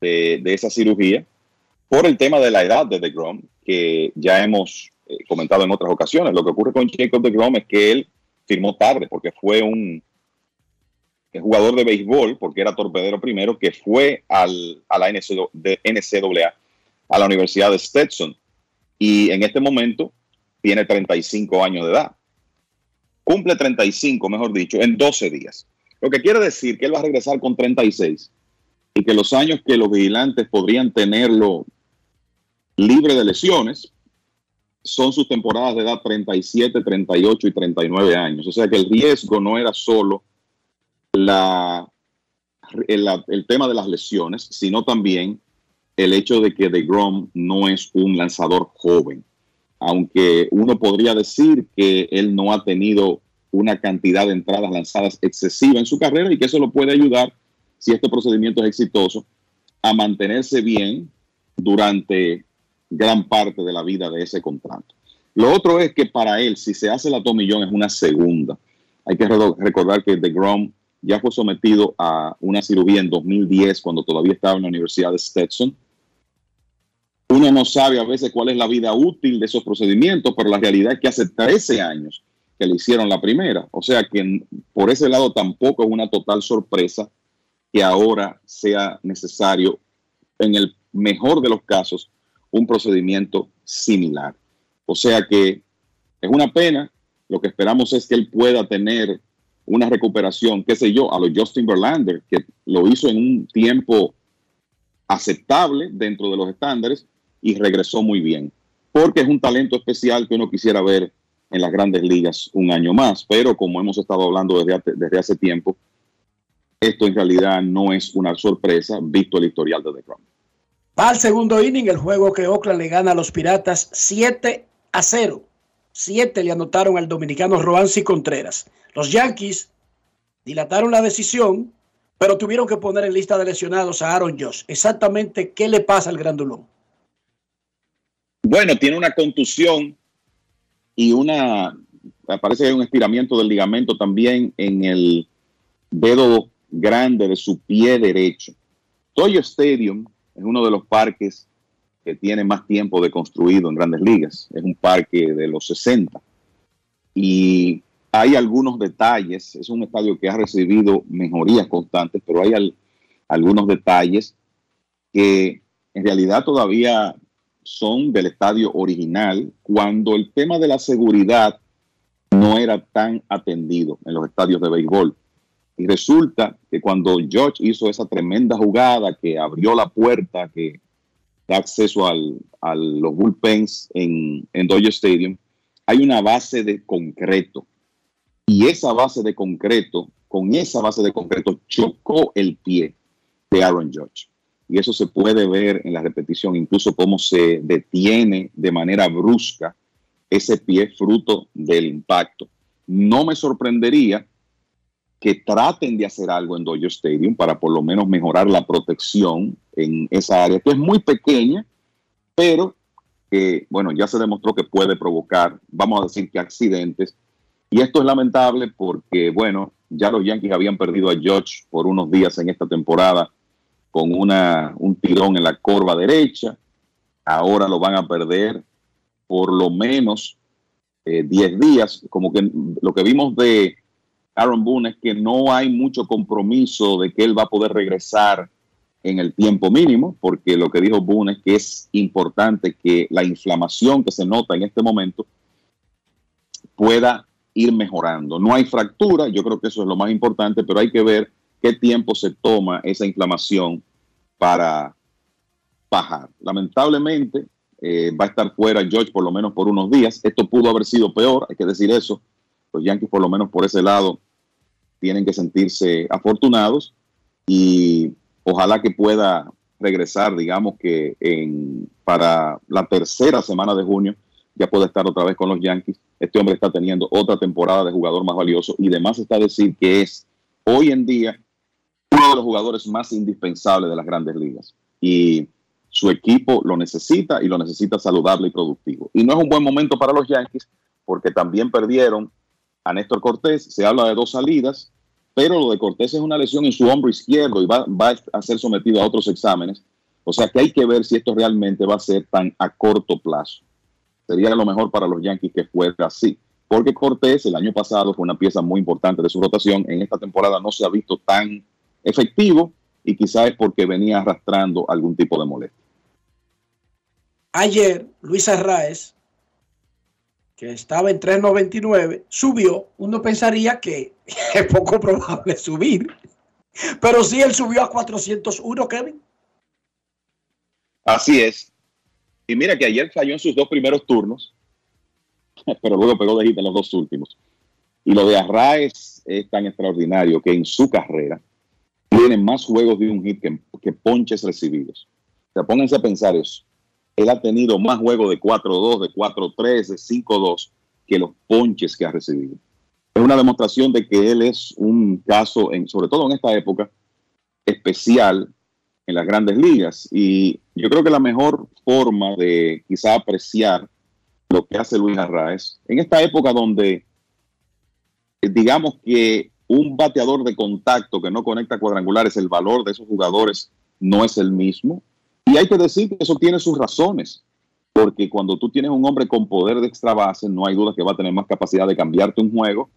de, esa cirugía por el tema de la edad de DeGrom, que ya hemos eh, comentado en otras ocasiones. Lo que ocurre con Jacob DeGrom es que él firmó tarde porque fue un jugador de béisbol, porque era torpedero primero, que fue al, a la NCAA, a la Universidad de Stetson. Y en este momento tiene 35 años de edad. Cumple 35, mejor dicho, en 12 días. Lo que quiere decir que él va a regresar con 36 y que los años que los vigilantes podrían tenerlo libre de lesiones son sus temporadas de edad 37, 38 y 39 años. O sea que el riesgo no era solo la, el, tema de las lesiones, sino también el hecho de que DeGrom no es un lanzador joven. Aunque uno podría decir que él no ha tenido una cantidad de entradas lanzadas excesiva en su carrera y que eso lo puede ayudar, si este procedimiento es exitoso, a mantenerse bien durante gran parte de la vida de ese contrato. Lo otro es que para él, si se hace la tomillón, es una segunda. Hay que recordar que DeGrom ya fue sometido a una cirugía en 2010 cuando todavía estaba en la Universidad de Stetson. Uno no sabe a veces cuál es la vida útil de esos procedimientos, pero la realidad es que hace 13 años que le hicieron la primera. O sea que por ese lado tampoco es una total sorpresa que ahora sea necesario, en el mejor de los casos, un procedimiento similar. O sea que es una pena. Lo que esperamos es que él pueda tener una recuperación, qué sé yo, a los Justin Verlander, que lo hizo en un tiempo aceptable dentro de los estándares y regresó muy bien. Porque es un talento especial que uno quisiera ver en las grandes ligas un año más. Pero como hemos estado hablando desde, ate- desde hace tiempo, esto en realidad no es una sorpresa visto el historial de DeGrom. Va al segundo inning, el juego que Oakland le gana a los Piratas 7 a 0. 7 le anotaron al dominicano Roansi Contreras. Los Yankees dilataron la decisión, pero tuvieron que poner en lista de lesionados a Aaron Josh. Exactamente qué le pasa al grandulón. Bueno, tiene una contusión y una, parece que hay un estiramiento del ligamento también en el dedo grande de su pie derecho. Toyo Stadium es uno de los parques que tiene más tiempo de construido en grandes ligas. Es un parque de los 60. Y hay algunos detalles. Es un estadio que ha recibido mejorías constantes, pero hay al- algunos detalles que en realidad todavía son del estadio original, cuando el tema de la seguridad no era tan atendido en los estadios de béisbol. Y resulta que cuando George hizo esa tremenda jugada que abrió la puerta, que da acceso al, a los bullpens en, en Dodger Stadium, hay una base de concreto. Y esa base de concreto, con esa base de concreto, chocó el pie de Aaron George. Y eso se puede ver en la repetición, incluso cómo se detiene de manera brusca ese pie fruto del impacto. No me sorprendería que traten de hacer algo en Dodger Stadium para por lo menos mejorar la protección en esa área, que es muy pequeña, pero que, bueno, ya se demostró que puede provocar, vamos a decir que accidentes. Y esto es lamentable porque, bueno, ya los Yankees habían perdido a George por unos días en esta temporada con una, un tirón en la corva derecha. Ahora lo van a perder por lo menos eh, 10 días. Como que lo que vimos de Aaron Boone es que no hay mucho compromiso de que él va a poder regresar en el tiempo mínimo, porque lo que dijo Boone es que es importante que la inflamación que se nota en este momento pueda ir mejorando. No hay fractura, yo creo que eso es lo más importante, pero hay que ver qué tiempo se toma esa inflamación para bajar. Lamentablemente eh, va a estar fuera George por lo menos por unos días. Esto pudo haber sido peor, hay que decir eso. Los Yankees por lo menos por ese lado tienen que sentirse afortunados y ojalá que pueda regresar, digamos que en, para la tercera semana de junio ya pueda estar otra vez con los Yankees. Este hombre está teniendo otra temporada de jugador más valioso y además está a decir que es hoy en día uno de los jugadores más indispensables de las grandes ligas. Y su equipo lo necesita y lo necesita saludable y productivo. Y no es un buen momento para los Yankees porque también perdieron a Néstor Cortés. Se habla de dos salidas, pero lo de Cortés es una lesión en su hombro izquierdo y va, va a ser sometido a otros exámenes. O sea que hay que ver si esto realmente va a ser tan a corto plazo. Sería lo mejor para los Yankees que fuera así. Porque Cortés el año pasado fue una pieza muy importante de su rotación. En esta temporada no se ha visto tan efectivo y quizás es porque venía arrastrando algún tipo de molestia. Ayer, Luis Arraez, que estaba en 3.99, subió. Uno pensaría que es poco probable subir. Pero sí, él subió a 401, Kevin. Así es. Y mira que ayer falló en sus dos primeros turnos, pero luego pegó de hit en los dos últimos. Y lo de Arraez es tan extraordinario que en su carrera tiene más juegos de un hit que, que ponches recibidos. O sea, pónganse a pensar eso. Él ha tenido más juegos de 4-2, de 4-3, de 5-2 que los ponches que ha recibido. Es una demostración de que él es un caso, en, sobre todo en esta época, especial en las grandes ligas. Y yo creo que la mejor forma de quizá apreciar lo que hace Luis Arraez, en esta época donde digamos que un bateador de contacto que no conecta cuadrangulares, el valor de esos jugadores no es el mismo. Y hay que decir que eso tiene sus razones, porque cuando tú tienes un hombre con poder de extra base, no hay duda que va a tener más capacidad de cambiarte un juego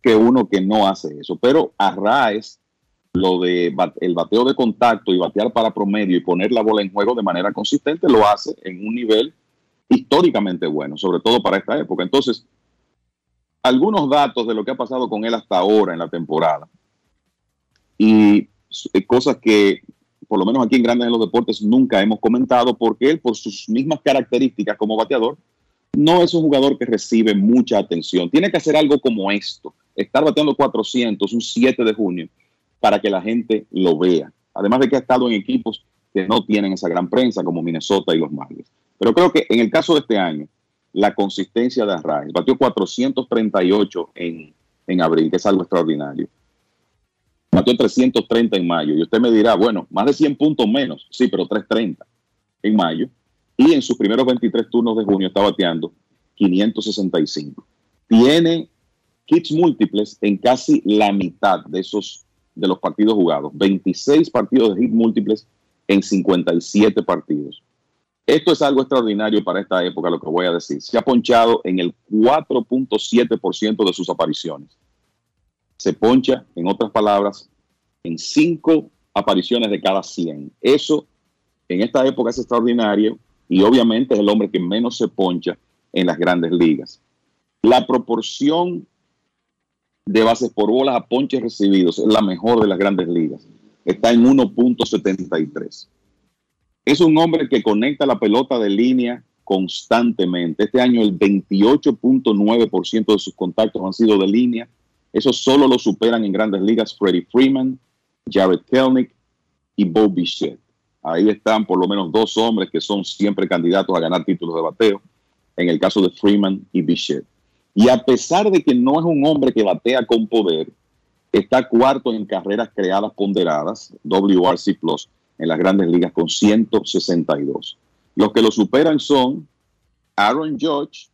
que uno que no hace eso. Pero Arraez, lo de el bateo de contacto y batear para promedio y poner la bola en juego de manera consistente, lo hace en un nivel históricamente bueno, sobre todo para esta época. Entonces, algunos datos de lo que ha pasado con él hasta ahora en la temporada y eh, cosas que por lo menos aquí en Grandes en los Deportes nunca hemos comentado porque él por sus mismas características como bateador no es un jugador que recibe mucha atención. Tiene que hacer algo como esto, estar bateando 400 un 7 de junio para que la gente lo vea. Además de que ha estado en equipos que no tienen esa gran prensa como Minnesota y los Marlins. Pero creo que en el caso de este año, la consistencia de Arraez. Batió 438 en, en abril, que es algo extraordinario. Batió 330 en mayo. Y usted me dirá, bueno, más de 100 puntos menos. Sí, pero 330 en mayo. Y en sus primeros 23 turnos de junio está bateando 565. Tiene hits múltiples en casi la mitad de esos de los partidos jugados. 26 partidos de hits múltiples en 57 partidos. Esto es algo extraordinario para esta época, lo que voy a decir. Se ha ponchado en el 4.7% de sus apariciones. Se poncha, en otras palabras, en 5 apariciones de cada 100. Eso en esta época es extraordinario y obviamente es el hombre que menos se poncha en las grandes ligas. La proporción de bases por bolas a ponches recibidos es la mejor de las grandes ligas. Está en 1.73 es un hombre que conecta la pelota de línea constantemente. Este año el 28.9% de sus contactos han sido de línea. Eso solo lo superan en grandes ligas Freddie Freeman, Jared Kelnick y Bob Bichette. Ahí están por lo menos dos hombres que son siempre candidatos a ganar títulos de bateo, en el caso de Freeman y Bichette. Y a pesar de que no es un hombre que batea con poder, está cuarto en carreras creadas ponderadas, WRC Plus, en las grandes ligas con 162. Los que lo superan son Aaron Judge,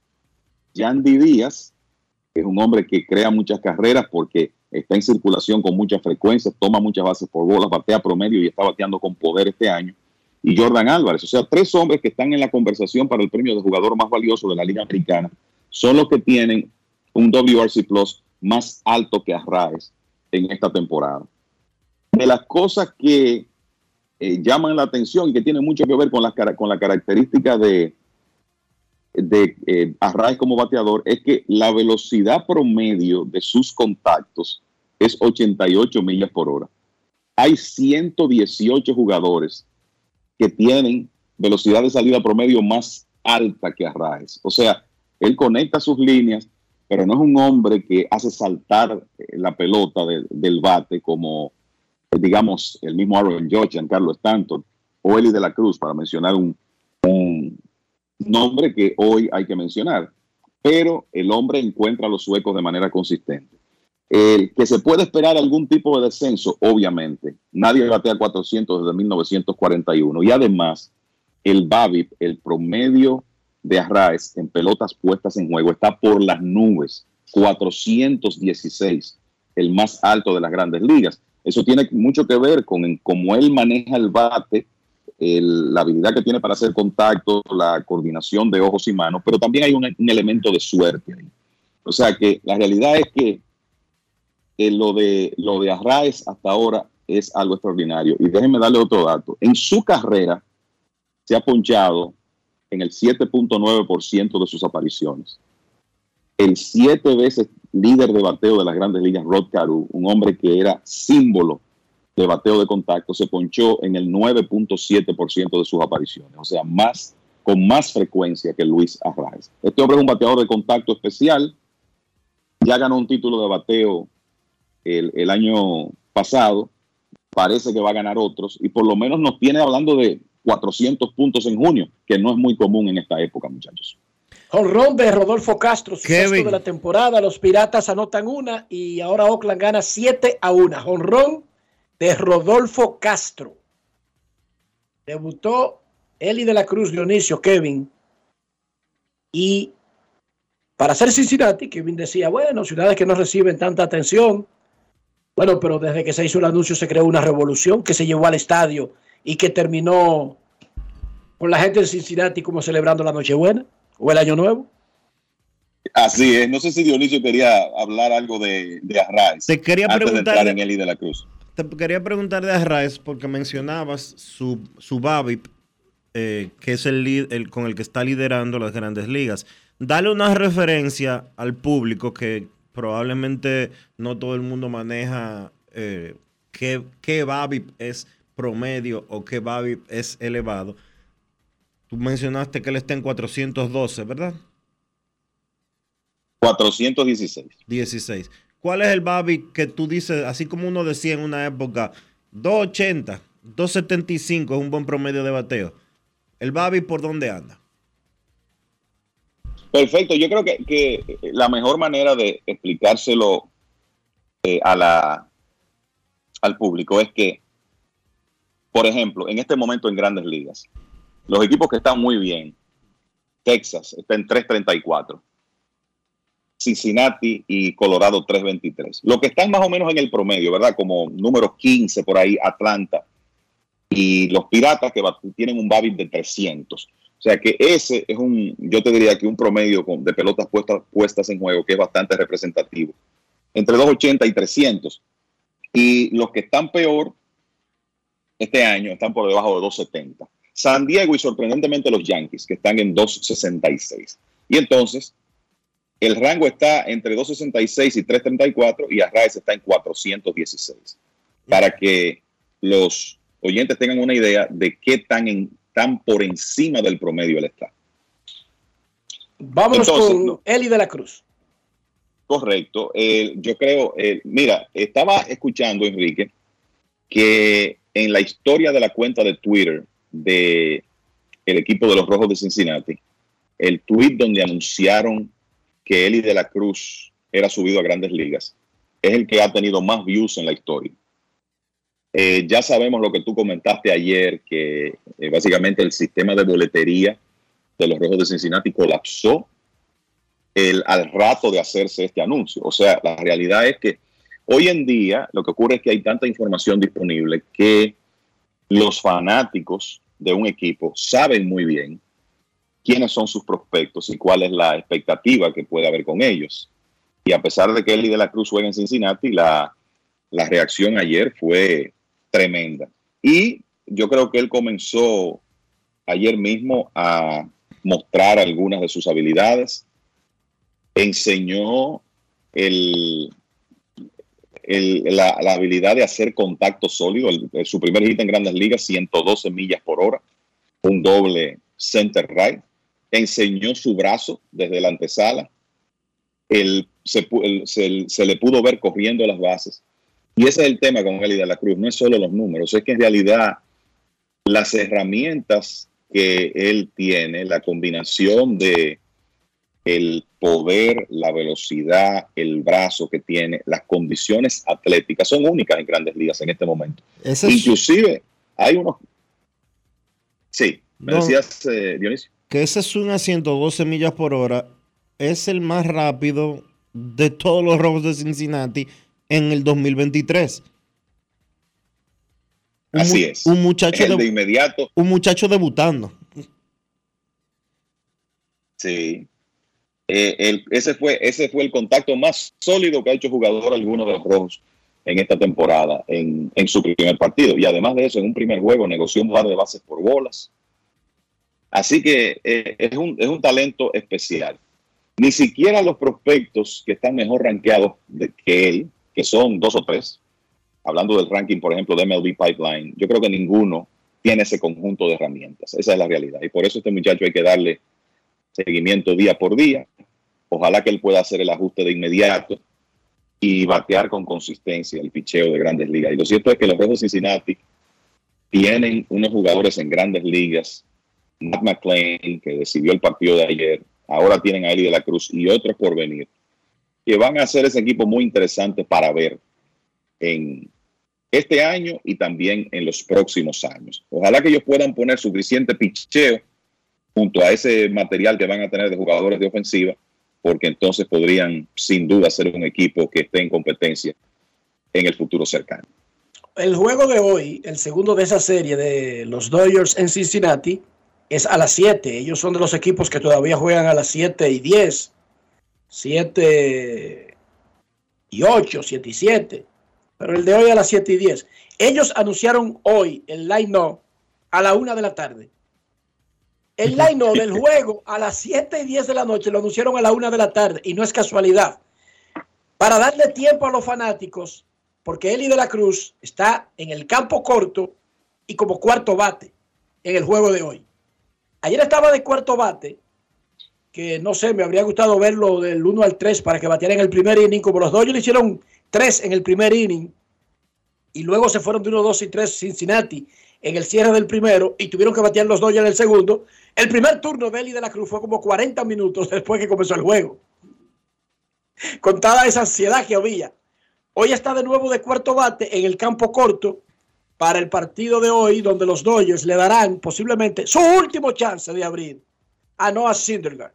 Yandy Díaz, es un hombre que crea muchas carreras porque está en circulación con mucha frecuencia, toma muchas bases por bolas, batea promedio y está bateando con poder este año. Y Jordan Álvarez, o sea, tres hombres que están en la conversación para el premio de jugador más valioso de la Liga Americana, son los que tienen un WRC Plus más alto que Arraez en esta temporada. De las cosas que eh, llaman la atención y que tienen mucho que ver con la característica de, de eh, como bateador es que la velocidad promedio de sus contactos es 88 millas por hora. Hay 118 jugadores que tienen velocidad de salida promedio más alta que Arraez. O sea, él conecta sus líneas, pero no es un hombre que hace saltar eh, la pelota del bate como digamos, el mismo Aaron George, Giancarlo Stanton o Eli de la Cruz, para mencionar un, nombre que hoy hay que mencionar. Pero el hombre encuentra los suecos de manera consistente. El que se puede esperar algún tipo de descenso, obviamente. Nadie batea 400 desde 1941. Y además, el BABIP, el promedio de Arraes en pelotas puestas en juego, está por las nubes, 416, el más alto de las grandes ligas. Eso tiene mucho que ver con cómo él maneja el bate, el- la habilidad que tiene para hacer contacto, la coordinación de ojos y manos, pero también hay un, elemento de suerte ahí. O sea que la realidad es que eh, lo de lo de Arraez hasta ahora es algo extraordinario. Y déjenme darle otro dato. En su carrera se ha ponchado en el 7.9% de sus apariciones. El siete veces líder de bateo de las grandes ligas, Rod Carew, un hombre que era símbolo de bateo de contacto, se ponchó en el 9.7% de sus apariciones. O sea, más con más frecuencia que Luis Arraez. Este hombre es un bateador de contacto especial. Ya ganó un título de bateo el, el año pasado. Parece que va a ganar otros. Y por lo menos nos tiene hablando de 400 puntos en junio, que no es muy común en esta época, muchachos. Honrón de Rodolfo Castro, su Kevin. sexto de la temporada. Los Piratas anotan una y ahora Oakland gana 7 a 1. Honrón de Rodolfo Castro. Debutó Eli de la Cruz Dionisio, Kevin. Y para ser Cincinnati, Kevin decía, bueno, ciudades que no reciben tanta atención. Bueno, pero desde que se hizo el anuncio se creó una revolución que se llevó al estadio y que terminó con la gente de Cincinnati como celebrando la Nochebuena o el Año Nuevo. Así es. No sé si Dionisio quería hablar algo de, de Arraez. Te quería antes de preguntar- entrar en Eli de la Cruz. Te quería preguntar de Arraez porque mencionabas su, su BABIP, eh, que es el, con el que está liderando las grandes ligas. Dale una referencia al público que probablemente no todo el mundo maneja eh, qué, qué BABIP es promedio o qué BABIP es elevado. Tú mencionaste que él está en 412, ¿verdad? 416. 16. ¿Cuál es el BABIP que tú dices, así como uno decía en una época, 280, 275 es un buen promedio de bateo? ¿El BABIP por dónde anda? Perfecto. Yo creo que, que la mejor manera de explicárselo eh, a la, al público es que, por ejemplo, en este momento en grandes ligas, los equipos que están muy bien, Texas está en 334. Cincinnati y Colorado 323. Lo que están más o menos en el promedio, ¿verdad? Como número 15 por ahí, Atlanta. Y los Piratas que tienen un BABIP de 300. O sea que ese es un, yo te diría que un promedio de pelotas puestas, puestas en juego que es bastante representativo. Entre 280 y 300. Y los que están peor este año están por debajo de 270. San Diego y sorprendentemente los Yankees, que están en 266. Y entonces, el rango está entre 266 y 334 y Arraez está en 416. Para que los oyentes tengan una idea de qué tan, en- tan por encima del promedio él está. Vámonos Entonces, con no. Eli de la Cruz. Correcto. Eh, yo creo, eh, mira, estaba escuchando, Enrique, que en la historia de la cuenta de Twitter de el equipo de los Rojos de Cincinnati, el tweet donde anunciaron que Eli de la Cruz era subido a grandes ligas, es el que ha tenido más views en la historia. Eh, ya sabemos lo que tú comentaste ayer, que eh, básicamente el sistema de boletería de los Rojos de Cincinnati colapsó el, al rato de hacerse este anuncio. O sea, la realidad es que hoy en día lo que ocurre es que hay tanta información disponible que los fanáticos de un equipo saben muy bien quiénes son sus prospectos y cuál es la expectativa que puede haber con ellos. Y a pesar de que Eli de la Cruz juega en Cincinnati, la, la reacción ayer fue tremenda. Y yo creo que él comenzó ayer mismo a mostrar algunas de sus habilidades. Enseñó el, el- la, la habilidad de hacer contacto sólido. El- el- su primer hit en grandes ligas, 112 millas por hora, un doble center right. Enseñó su brazo desde la antesala. El- se, el- se- se le pudo ver corriendo las bases. Y ese es el tema con Eli de la Cruz. No es solo los números, es que en realidad las herramientas que él tiene, la combinación de el poder, la velocidad, el brazo que tiene, las condiciones atléticas son únicas en grandes ligas en este momento. Ese es- Inclusive hay unos... Sí, Me No. decías, eh, Dionisio. Que ese swing a 112 millas por hora es el más rápido de todos los Rojos de Cincinnati en el 2023. Un Así es. Un muchacho, el de- de inmediato. un muchacho debutando. Sí. Eh, el- ese, fue, ese fue el contacto más sólido que ha hecho jugador alguno de los Rojos en esta temporada, en, en su primer partido. Y además de eso, en un primer juego negoció un par de bases por bolas. Así que eh, es, un, es un talento especial. Ni siquiera los prospectos que están mejor rankeados que él, que son dos o tres, hablando del ranking, por ejemplo, de MLB Pipeline, yo creo que ninguno tiene ese conjunto de herramientas. Esa es la realidad. Y por eso este muchacho hay que darle seguimiento día por día. Ojalá que él pueda hacer el ajuste de inmediato y batear con consistencia el picheo de grandes ligas. Y lo cierto es que los Rojos Cincinnati tienen unos jugadores en grandes ligas. Matt McClain, que decidió el partido de ayer. Ahora tienen a Eli de la Cruz y otros por venir. Que van a hacer ese equipo muy interesante para ver en este año y también en los próximos años. Ojalá que ellos puedan poner suficiente picheo junto a ese material que van a tener de jugadores de ofensiva, porque entonces podrían sin duda ser un equipo que esté en competencia en el futuro cercano. El juego de hoy, el segundo de esa serie de los Dodgers en Cincinnati, es a las 7. Ellos son de los equipos que todavía juegan a las 7 y 10. 7 y 8, 7 y 7. Pero el de hoy a las 7 y 10. Ellos anunciaron hoy el line-up a la 1 de la tarde. El line-up del juego a las 7 y 10 de la noche lo anunciaron a la 1 de la tarde. Y no es casualidad. Para darle tiempo a los fanáticos porque Eli de la Cruz está en el campo corto y como cuarto bate en el juego de hoy. Ayer estaba de cuarto bate, que no sé, me habría gustado verlo del 1 al 3 para que bateara en el primer inning, como los Dodgers le hicieron 3 en el primer inning y luego se fueron de 1, 2 y 3 Cincinnati en el cierre del primero y tuvieron que batear los Dodgers en el segundo. El primer turno de Eli de la Cruz fue como 40 minutos después que comenzó el juego. Con toda esa ansiedad que había. Hoy está de nuevo de cuarto bate en el campo corto para el partido de hoy, donde los Dodgers le darán posiblemente su último chance de abrir a Noah Syndergaard.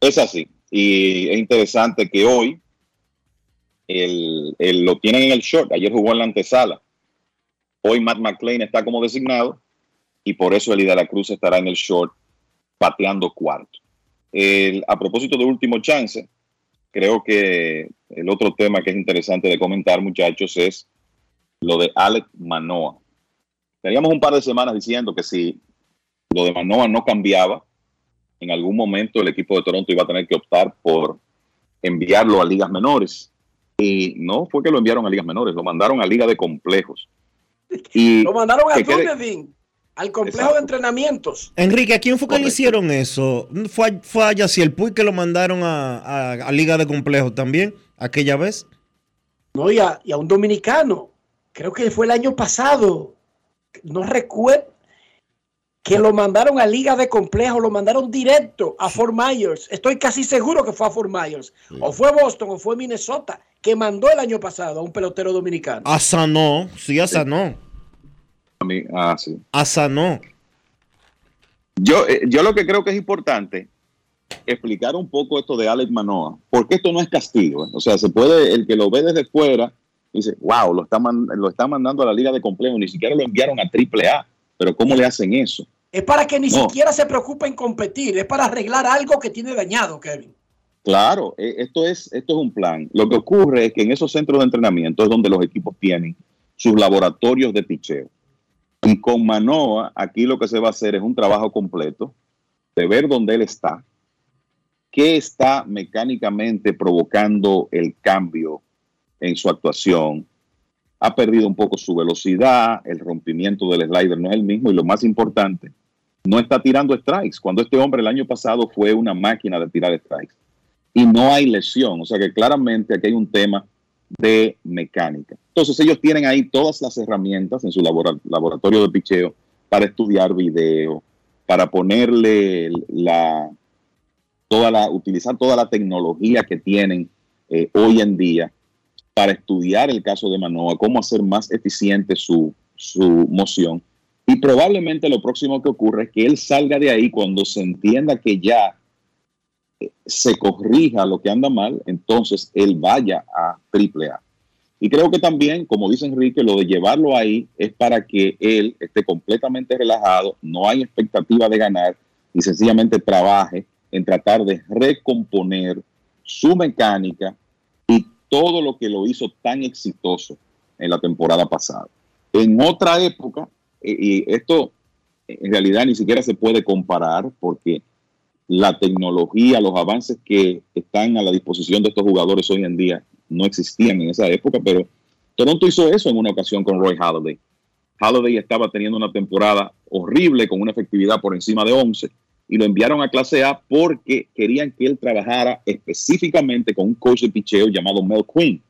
Es así. Y es interesante que hoy el, el- lo tienen en el short. Ayer jugó en la antesala. Hoy Matt McClain está como designado y por eso Eli de la Cruz estará en el short pateando cuarto. El- a propósito de último chance, creo que el otro tema que es interesante de comentar, muchachos, es lo de Alec Manoa. Teníamos un par de semanas diciendo que si lo de Manoa no cambiaba, en algún momento el equipo de Toronto iba a tener que optar por enviarlo a ligas menores. Y no fue que lo enviaron a ligas menores, lo mandaron a liga de complejos. Y Lo mandaron a Dunedin, al complejo de entrenamientos. Enrique, ¿a quién fue que le hicieron eso? ¿Fue, a- fue a Yaciel Puy que lo mandaron a, a- a Liga de Complejos también, aquella vez? No, y a, y a un dominicano. Creo que fue el año pasado. No recuerdo. Que lo mandaron a Liga de Complejo, lo mandaron directo a Fort Myers. Estoy casi seguro que fue a Fort Myers. O fue Boston o fue Minnesota, que mandó el año pasado a un pelotero dominicano. A Sanó, sí, a Sanó. a mí- ah, sí. A Sanó. Yo, eh, yo lo que creo que es importante explicar un poco esto de Alex Manoa, porque esto no es castigo. ¿eh? O sea, se puede, el que lo ve desde fuera, dice, wow, lo está, man- lo está mandando a la liga de complejo, ni siquiera lo enviaron a Triple A, pero ¿cómo le hacen eso? Es para que ni No. siquiera se preocupe en competir, es para arreglar algo que tiene dañado, Kevin. Claro, eh, esto es, esto es un plan. Lo que ocurre es que en esos centros de entrenamiento es donde los equipos tienen sus laboratorios de picheo. Y con Manoa, aquí lo que se va a hacer es un trabajo completo de ver dónde él está, qué está mecánicamente provocando el cambio en su actuación. Ha perdido un poco su velocidad, el rompimiento del slider no es el mismo y lo más importante, no está tirando strikes. Cuando este hombre el año pasado fue una máquina de tirar strikes y no hay lesión. O sea que claramente aquí hay un tema de mecánica. Entonces ellos tienen ahí todas las herramientas en su labora- laboratorio de picheo para estudiar video, para ponerle la, toda la, utilizar toda la tecnología que tienen eh, hoy en día para estudiar el caso de Manoa, cómo hacer más eficiente su, su moción Y probablemente lo próximo que ocurre es que él salga de ahí cuando se entienda que ya se corrija lo que anda mal, entonces él vaya a triple A. Y creo que también, como dice Enrique, lo de llevarlo ahí es para que él esté completamente relajado, no hay expectativa de ganar y sencillamente trabaje en tratar de recomponer su mecánica todo lo que lo hizo tan exitoso en la temporada pasada. En otra época, y esto en realidad ni siquiera se puede comparar porque la tecnología, los avances que están a la disposición de estos jugadores hoy en día no existían en esa época, pero Toronto hizo eso en una ocasión con Roy Halladay. Halladay estaba teniendo una temporada horrible con una efectividad por encima de 11 y lo enviaron a clase A porque querían que él trabajara específicamente con un coach de picheo llamado Mel Quinn,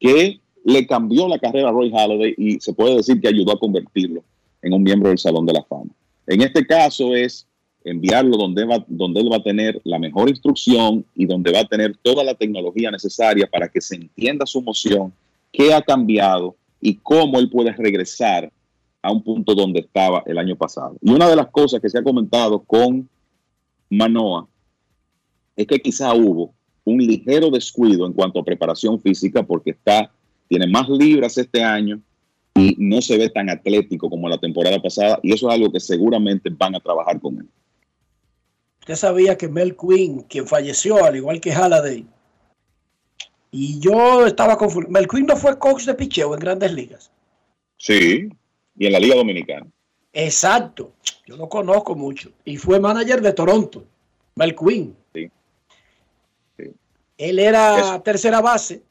que le cambió la carrera a Roy Halladay y se puede decir que ayudó a convertirlo en un miembro del Salón de la Fama. En este caso es enviarlo donde, va, donde él va a tener la mejor instrucción y donde va a tener toda la tecnología necesaria para que se entienda su moción, qué ha cambiado y cómo él puede regresar a un punto donde estaba el año pasado. Y una de las cosas que se ha comentado con Manoa es que quizá hubo un ligero descuido en cuanto a preparación física porque está, tiene más libras este año y no se ve tan atlético como la temporada pasada y eso es algo que seguramente van a trabajar con él. Usted sabía que Mel Quinn, quien falleció, al igual que Halliday, y yo estaba confundido. Mel Quinn no fue coach de picheo en grandes ligas. Sí, y en la Liga Dominicana. Exacto. Yo lo conozco mucho. Y fue manager de Toronto, Mel Quinn. Sí. Él era tercera base.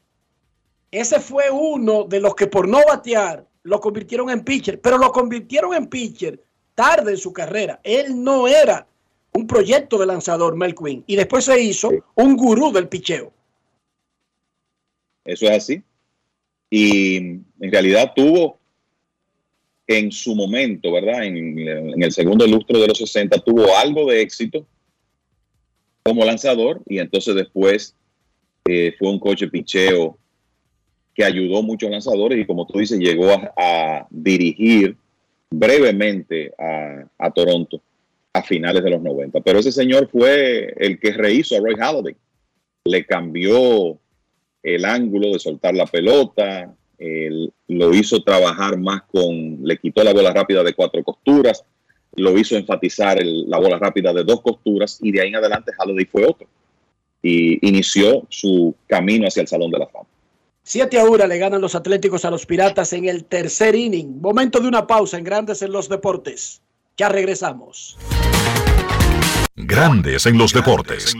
Ese fue uno de los que por no batear lo convirtieron en pitcher, pero lo convirtieron en pitcher tarde en su carrera. Él no era un proyecto de lanzador, Mel Quinn, y después se hizo un gurú del picheo. Eso es así. Y en realidad tuvo en su momento, ¿verdad? En, el segundo lustro de los 60 tuvo algo de éxito como lanzador y entonces después eh, fue un coche picheo que ayudó a muchos lanzadores y como tú dices, llegó a, a dirigir brevemente a, a, Toronto a finales de los 90. Pero ese señor fue el que rehizo a Roy Halladay. Le cambió el ángulo de soltar la pelota, él lo hizo trabajar más con, le quitó la bola rápida de cuatro costuras, lo hizo enfatizar el, la bola rápida de dos costuras y de ahí en adelante Halliday fue otro. Y inició su camino hacia el Salón de la Fama. 7 a 1 le ganan los Atléticos a los Piratas en el tercer inning. Momento de una pausa en Grandes en los Deportes. Ya regresamos. Grandes en los deportes. En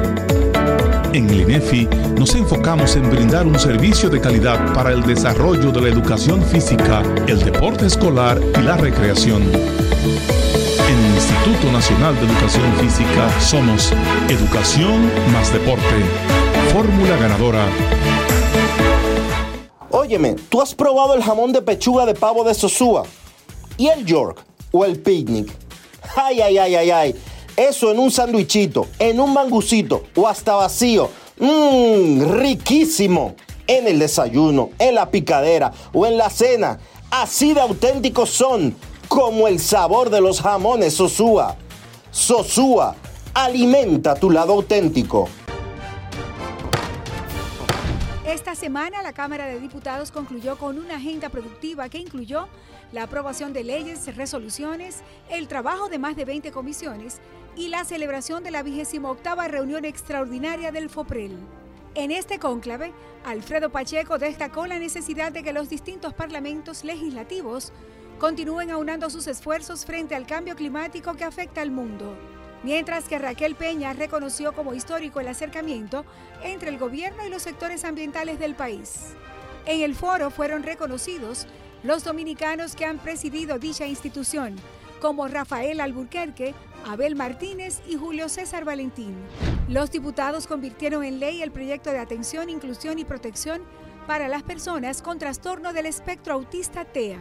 En el INEFI nos enfocamos en brindar un servicio de calidad para el desarrollo de la educación física, el deporte escolar y la recreación. En el Instituto Nacional de Educación Física somos Educación más Deporte. Fórmula ganadora. Óyeme, ¿tú has probado el jamón de pechuga de pavo de Sosúa? ¿Y el York? ¿O el picnic? Ay, ay, ay, ay, ay. Eso en un sandwichito, en un mangucito o hasta vacío. Mmm, riquísimo. En el desayuno, en la picadera o en la cena. Así de auténticos son, como el sabor de los jamones Sosúa. Sosúa, alimenta tu lado auténtico. Esta semana la Cámara de Diputados concluyó con una agenda productiva que incluyó la aprobación de leyes, resoluciones, el trabajo de más de 20 comisiones y la celebración de la 28 reunión extraordinaria del FOPREL. En este cónclave, Alfredo Pacheco destacó la necesidad de que los distintos parlamentos legislativos continúen aunando sus esfuerzos frente al cambio climático que afecta al mundo, mientras que Raquel Peña reconoció como histórico el acercamiento entre el gobierno y los sectores ambientales del país. En el foro fueron reconocidos los dominicanos que han presidido dicha institución, como Rafael Alburquerque, Abel Martínez y Julio César Valentín. Los diputados convirtieron en ley el proyecto de atención, inclusión y protección para las personas con trastorno del espectro autista TEA,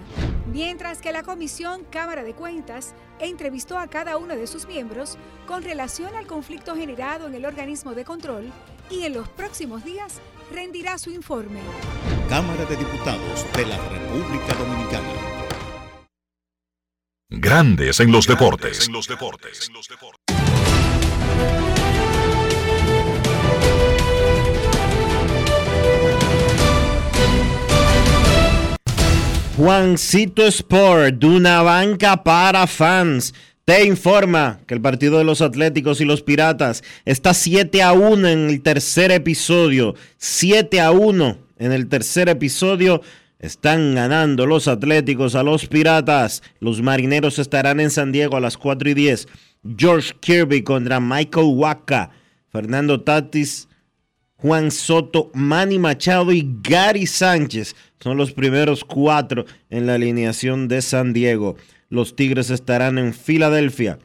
mientras que la Comisión Cámara de Cuentas entrevistó a cada uno de sus miembros con relación al conflicto generado en el organismo de control y en los próximos días rendirá su informe. Cámara de Diputados de la República Dominicana. Grandes en los deportes. En los deportes. Juancito Sport, de una banca para fans, te informa que el partido de los Atléticos y los Piratas está 7 a 1 en el tercer episodio. 7 a 1 en el tercer episodio. Están ganando los Atléticos a los Piratas. Los Marineros estarán en San Diego a las 4 y 10. George Kirby contra Michael Waka. Fernando Tatis Juan Soto, Manny Machado y Gary Sánchez son los primeros cuatro en la alineación de San Diego. Los Tigres estarán en Filadelfia.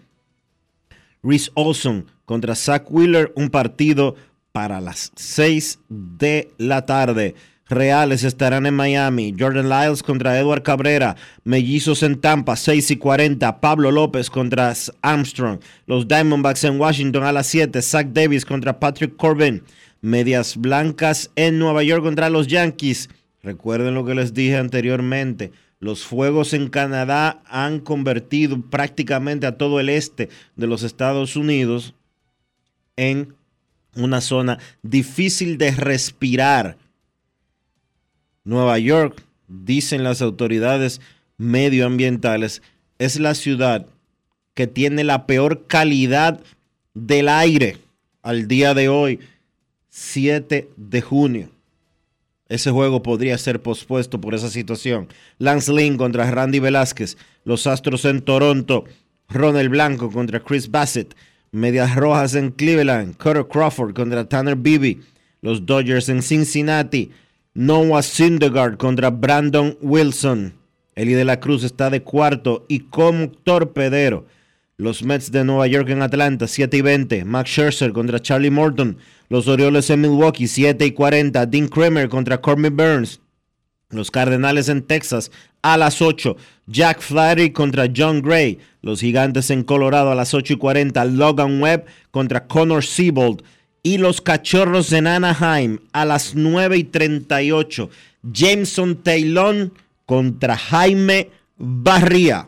Reese Olson contra Zach Wheeler, un partido para las 6 de la tarde. Reales estarán en Miami. Jordan Lyles contra Edward Cabrera. Mellizos en Tampa, 6 y 40. Pablo López contra Armstrong. Los Diamondbacks en Washington a las 7. Zach Davis contra Patrick Corbin. Medias Blancas en Nueva York contra los Yankees. Recuerden lo que les dije anteriormente. Los fuegos en Canadá han convertido prácticamente a todo el este de los Estados Unidos en una zona difícil de respirar. Nueva York, dicen las autoridades medioambientales, es la ciudad que tiene la peor calidad del aire al día de hoy 7 de junio. Ese juego podría ser pospuesto por esa situación. Lance Lynn contra Randy Velázquez. Los Astros en Toronto. Ronald Blanco contra Chris Bassett. Medias Rojas en Cleveland. Cutter Crawford contra Tanner Beebe. Los Dodgers en Cincinnati. Noah Syndergaard contra Brandon Wilson. Eli de la Cruz está de cuarto y como torpedero. Los Mets de Nueva York en Atlanta, 7 y 20. Max Scherzer contra Charlie Morton. Los Orioles en Milwaukee, 7 y 40. Dean Kramer contra Corbin Burns. Los Cardenales en Texas a las 8. Jack Flaherty contra John Gray. Los Gigantes en Colorado a las 8 y 40. Logan Webb contra Connor Siebold. Y los Cachorros en Anaheim a las 9 y 38. Jameson Taylor contra Jaime Barría.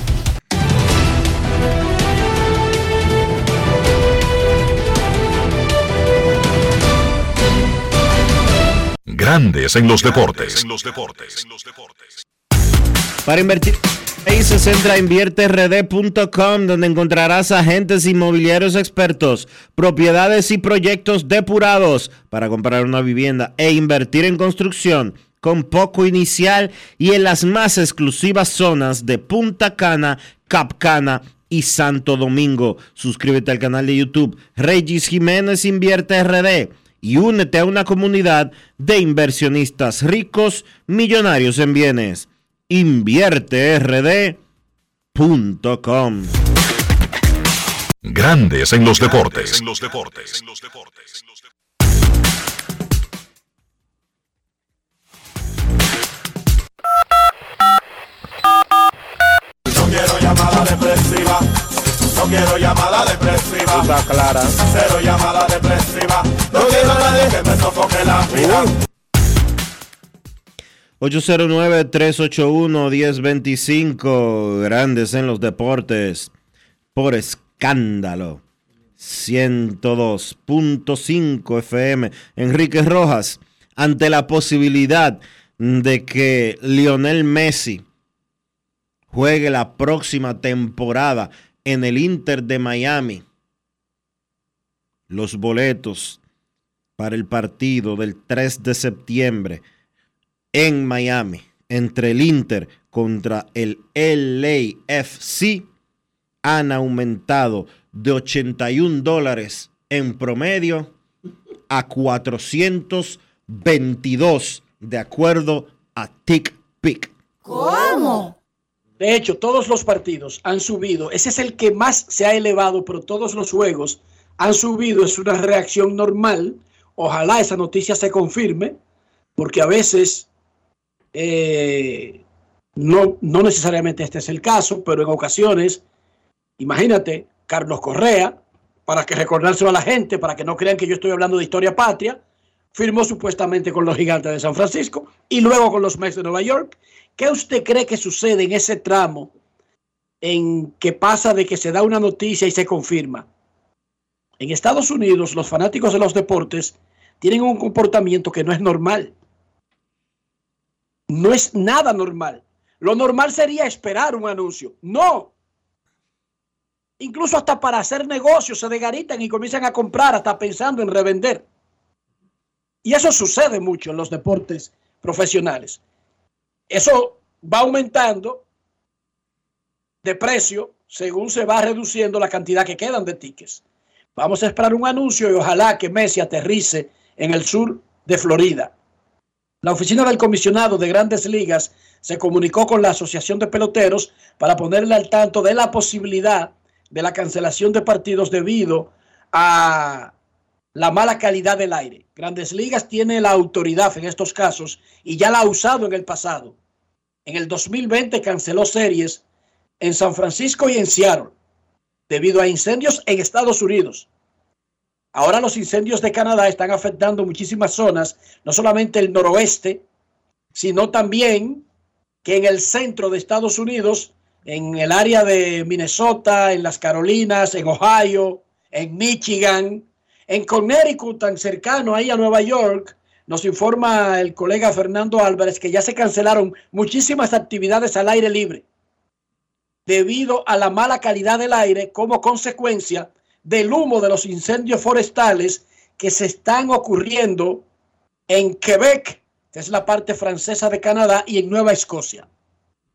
Grandes en los deportes. Para invertir países entra a invierterd.com donde encontrarás agentes inmobiliarios expertos, propiedades y proyectos depurados para comprar una vivienda e invertir en construcción con poco inicial y en las más exclusivas zonas de Punta Cana, Capcana y Santo Domingo. Suscríbete al canal de YouTube Regis Jiménez Invierte RD y únete a una comunidad de inversionistas ricos, millonarios en bienes. InvierteRD.com Grandes en los deportes. En los deportes. No quiero llamada depresiva. No quiero llamada depresiva. Está clara. Cero llamada depresiva. No quiero a nadie que me sofoque la vida. 809-381-1025, grandes en los deportes, por escándalo. 102.5 FM. Enrique Rojas, ante la posibilidad de que Lionel Messi juegue la próxima temporada en el Inter de Miami. Los boletos para el partido del 3 de septiembre en Miami entre el Inter contra el LAFC han aumentado de 81 dólares en promedio a 422 de acuerdo a TickPick. ¿Cómo? De hecho, todos los partidos han subido. Ese es el que más se ha elevado, pero todos los juegos han subido. Es una reacción normal. Ojalá esa noticia se confirme, porque a veces eh, no, no necesariamente este es el caso, pero en ocasiones, imagínate, Carlos Correa, para que recordárselo a la gente, para que no crean que yo estoy hablando de historia patria, firmó supuestamente con los gigantes de San Francisco y luego con los Mets de Nueva York. ¿Qué usted cree que sucede en ese tramo en que pasa de que se da una noticia y se confirma? En Estados Unidos, los fanáticos de los deportes tienen un comportamiento que no es normal. No es nada normal. Lo normal sería esperar un anuncio. No. Incluso hasta para hacer negocios se degaritan y comienzan a comprar, hasta pensando en revender. Y eso sucede mucho en los deportes profesionales. Eso va aumentando de precio según se va reduciendo la cantidad que quedan de tickets. Vamos a esperar un anuncio y ojalá que Messi aterrice en el sur de Florida. La oficina del comisionado de grandes ligas se comunicó con la Asociación de Peloteros para ponerle al tanto de la posibilidad de la cancelación de partidos debido a la mala calidad del aire. Grandes Ligas tiene la autoridad en estos casos y ya la ha usado en el pasado. En el 2020 canceló series en San Francisco y en Seattle debido a incendios en Estados Unidos. Ahora los incendios de Canadá están afectando muchísimas zonas, no solamente el noroeste, sino también que en el centro de Estados Unidos, en el área de Minnesota, en las Carolinas, en Ohio, en Michigan, en Connecticut, tan cercano ahí a Nueva York, nos informa el colega Fernando Álvarez que ya se cancelaron muchísimas actividades al aire libre debido a la mala calidad del aire como consecuencia del humo de los incendios forestales que se están ocurriendo en Quebec, que es la parte francesa de Canadá, y en Nueva Escocia.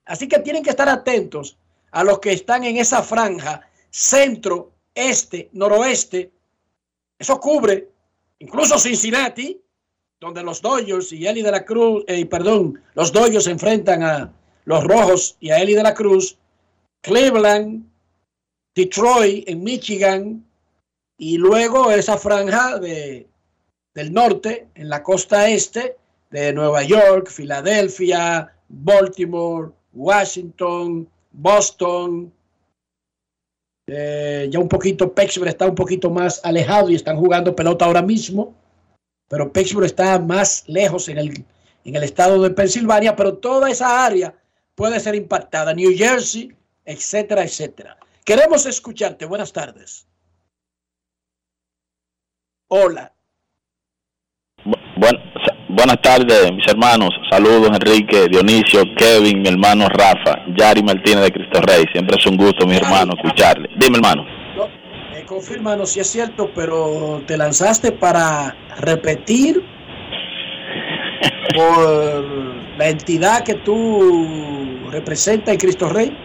Así que tienen que estar atentos a los que están en esa franja centro, este, noroeste. Eso cubre incluso Cincinnati, donde los Dodgers y Eli de la Cruz, eh, perdón, los Dodgers se enfrentan a los Rojos y a Eli de la Cruz, Cleveland, Detroit en Michigan y luego esa franja de, del norte en la costa este de Nueva York, Filadelfia, Baltimore, Washington, Boston. Eh, ya un poquito Pittsburgh está un poquito más alejado y están jugando pelota ahora mismo, pero Pittsburgh está más lejos en el, en el estado de Pensilvania, pero toda esa área puede ser impactada. New Jersey, etcétera, etcétera. Queremos escucharte. Buenas tardes. Hola. Buen- sa- buenas tardes, mis hermanos. Saludos, Enrique, Dionisio, Kevin, mi hermano Rafa, Yari Martínez de Cristo Rey. Siempre es un gusto, mi hermano, escucharle. Dime, hermano. Eh, confírmanos si es cierto, pero te lanzaste para repetir por la entidad que tú representas en Cristo Rey.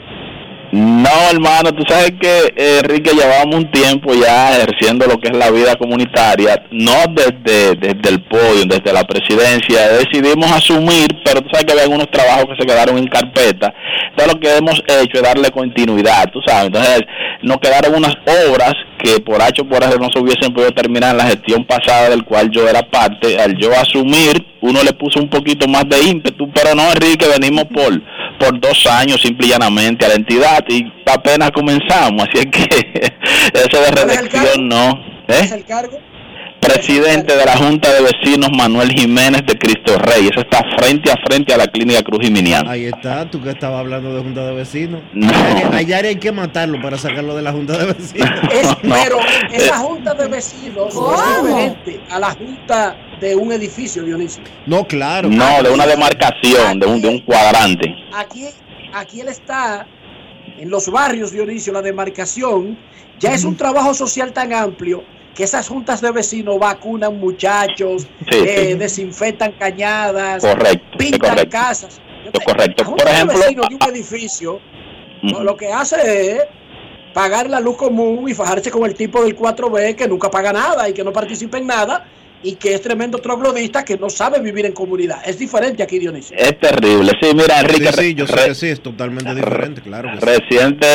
No, hermano, tú sabes que eh, Enrique llevamos un tiempo ya ejerciendo lo que es la vida comunitaria, no desde, desde el podio, desde la presidencia, decidimos asumir, pero tú sabes que había algunos trabajos que se quedaron en carpeta, entonces lo que hemos hecho es darle continuidad, tú sabes, entonces nos quedaron unas obras que por H o por R no se hubiesen podido terminar en la gestión pasada del cual yo era parte, al yo asumir, uno le puso un poquito más de ímpetu, pero no, Enrique, venimos por por dos años simple y llanamente a la entidad y apenas comenzamos, así es que ese de reelección no. ¿eh? ¿Es el cargo? Presidente de la Junta de Vecinos Manuel Jiménez de Cristo Rey, eso está frente a frente a la clínica Cruz Jiminiana. Ahí está, tú que estabas hablando de Junta de Vecinos. Allá, allá hay que matarlo para sacarlo de la Junta de Vecinos. Es- pero esa junta de vecinos no es diferente a la junta de un edificio, Dionisio. No, claro. No, de una demarcación, de un, de un cuadrante. Aquí, aquí él está en los barrios, Dionisio, la demarcación. Ya es un trabajo social tan amplio que esas juntas de vecinos vacunan muchachos, Sí, eh, sí. desinfectan cañadas, Correcto, pintan correcto. casas. Correcto. La junta Por ejemplo, de vecinos de un edificio lo, lo que hace es pagar la luz común y fajarse con el tipo del 4B que nunca paga nada y que no participa en nada y que es tremendo troglodista que no sabe vivir en comunidad. Es diferente aquí, Dionisio. es terrible. Sí, mira, Enrique, Sí, sí, yo sé que sí, es totalmente diferente, claro que sí. reciente,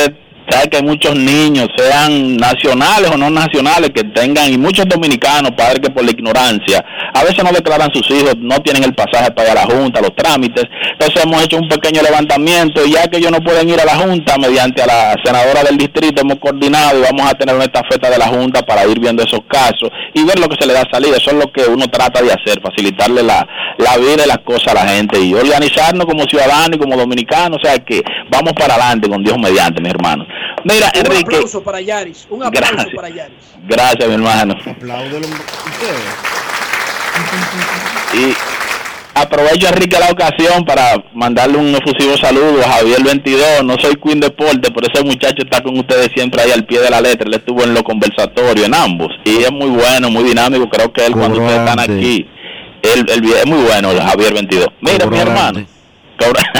sabe que muchos niños, sean nacionales o no nacionales, que tengan, y muchos dominicanos, padres que por la ignorancia, a veces no declaran sus hijos, no tienen el pasaje para ir a la Junta, los trámites. Entonces hemos hecho un pequeño levantamiento y ya que ellos no pueden ir a la Junta, mediante a la senadora del distrito hemos coordinado y vamos a tener una estafeta de la Junta para ir viendo esos casos y ver lo que se le da salida. Eso es lo que uno trata de hacer, facilitarle la, la vida y las cosas a la gente y organizarnos como ciudadanos y como dominicanos. O sea que vamos para adelante con Dios mediante, mi hermano. Mira, Un Enrique, aplauso para Yaris, un aplauso Gracias. para Yaris. gracias, mi hermano. Apláudelo ustedes. Y aprovecho, Enrique, la ocasión para mandarle un efusivo saludo a Javier 22. No soy Queen Deporte, pero ese muchacho está con ustedes siempre ahí al pie de la letra. Él estuvo en los conversatorios, en ambos. Y es muy bueno, muy dinámico. Creo que él, cuando ustedes están aquí, él, él es muy bueno, Javier 22. Mira, mi hermano. Cobra-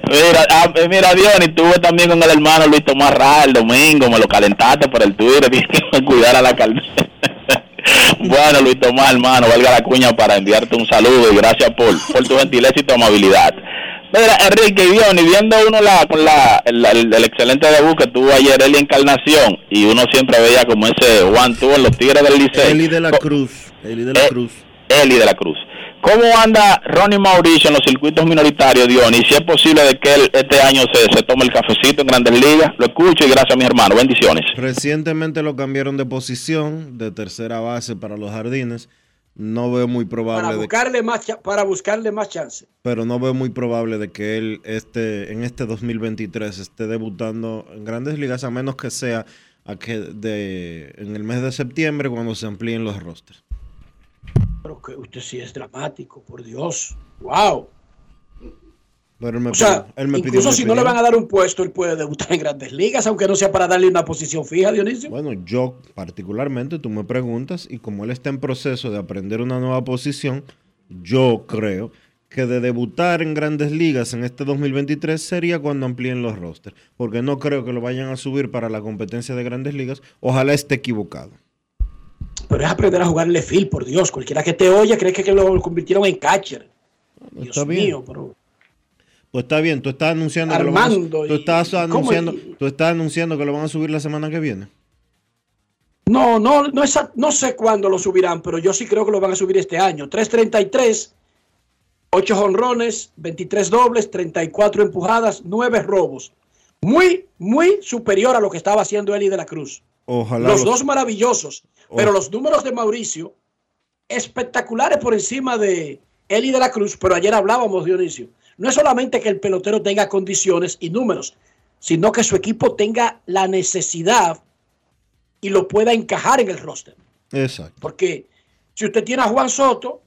mira, ah, eh, mira, Diony, estuve también con el hermano Luis Tomás Ra el domingo, me lo calentaste por el Twitter, dije que cuidar a la caldera. bueno, Luis Tomás, hermano, valga la cuña para enviarte un saludo y gracias por, por tu gentileza y tu amabilidad. Mira, Enrique y Diony, viendo uno la, con la, el, el- el excelente debut que tuvo ayer Eli Encarnación y uno siempre veía como ese one two en los Tigres del Liceo. Eli de la Cruz. Eli de la Cruz. Eli de la Cruz. ¿Cómo anda Ronnie Mauricio en los circuitos minoritarios, Diony? Y si es posible de que él este año se, se tome el cafecito en Grandes Ligas, lo escucho y gracias a mi hermano. Bendiciones. Recientemente lo cambiaron de posición, de tercera base para los jardines. No veo muy Para probable de buscarle, más, cha- para buscarle más chance. pero no veo muy probable de que él este, en este 2023 esté debutando en grandes ligas, a menos que sea a que de, en el mes de septiembre cuando se amplíen los rosters. Pero que usted sí es dramático, por Dios. ¡Wow! Pero él me O sea, él me incluso si no le van a dar un puesto, él puede debutar en grandes ligas, aunque no sea para darle una posición fija, Dionisio. Bueno, yo particularmente, tú me preguntas, y como él está en proceso de aprender una nueva posición, yo creo que de debutar en grandes ligas en este 2023 sería cuando amplíen los rosters, porque no creo que lo vayan a subir para la competencia de grandes ligas. Ojalá esté equivocado. Pero es aprender a jugarle fil, por Dios. Cualquiera que te oye cree que, que lo convirtieron en catcher. Dios está bien. mío, pero Pues está bien, tú estás anunciando que lo van a- Armando tú estás ¿cómo anunciando, y- tú estás anunciando que lo van a subir la semana que viene. No, no, no, es no sé cuándo lo subirán, pero yo sí creo que lo van a subir este año. 333, 8 honrones, 23 dobles, 34 empujadas, 9 robos. Muy, muy superior a lo que estaba haciendo Eli de la Cruz. Ojalá Los lo- dos maravillosos, pero los números de Mauricio espectaculares por encima de Eli de la Cruz, pero ayer hablábamos, Dionisio. No es solamente que el pelotero tenga condiciones y números, sino que su equipo tenga la necesidad y lo pueda encajar en el roster. Exacto. Porque si usted tiene a Juan Soto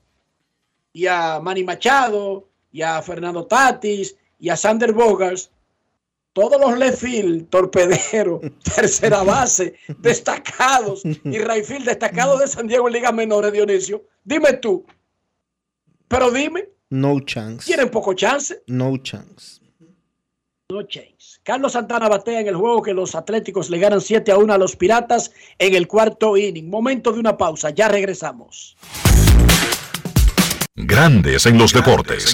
y a Manny Machado y a Fernando Tatis y a Sander Bogars, todos los left field, torpederos, tercera base, destacados y right field destacados de San Diego en ligas menores, Dionisio, dime tú, pero dime, No chance. tienen poco chance. No chance. No chance. Carlos Santana batea en el juego que los Atléticos le ganan 7 a 1 a los Piratas en el cuarto inning. Momento de una pausa, ya regresamos. Grandes en los deportes.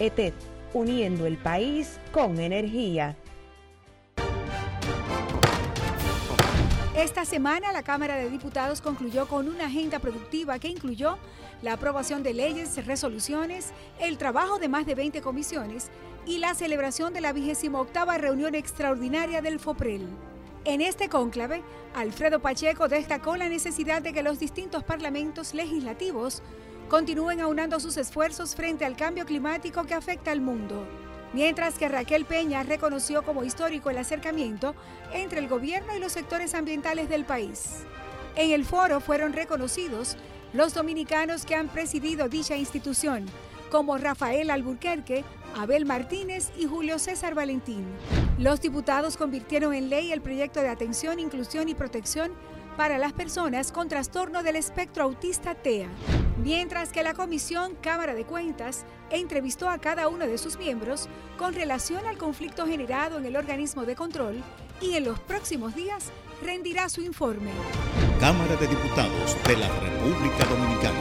ETED, uniendo el país con energía. Esta semana la Cámara de Diputados concluyó con una agenda productiva que incluyó la aprobación de leyes, resoluciones, el trabajo de más de 20 comisiones y la celebración de la 28 reunión extraordinaria del FOPREL. En este cónclave, Alfredo Pacheco destacó la necesidad de que los distintos parlamentos legislativos continúen aunando sus esfuerzos frente al cambio climático que afecta al mundo mientras que Raquel Peña reconoció como histórico el acercamiento entre el gobierno y los sectores ambientales del país. En el foro fueron reconocidos los dominicanos que han presidido dicha institución, como Rafael Alburquerque, Abel Martínez y Julio César Valentín. Los diputados convirtieron en ley el proyecto de atención, inclusión y protección para las personas con trastorno del espectro autista TEA, mientras que la Comisión Cámara de Cuentas entrevistó a cada uno de sus miembros con relación al conflicto generado en el organismo de control y en los próximos días rendirá su informe. Cámara de Diputados de la República Dominicana.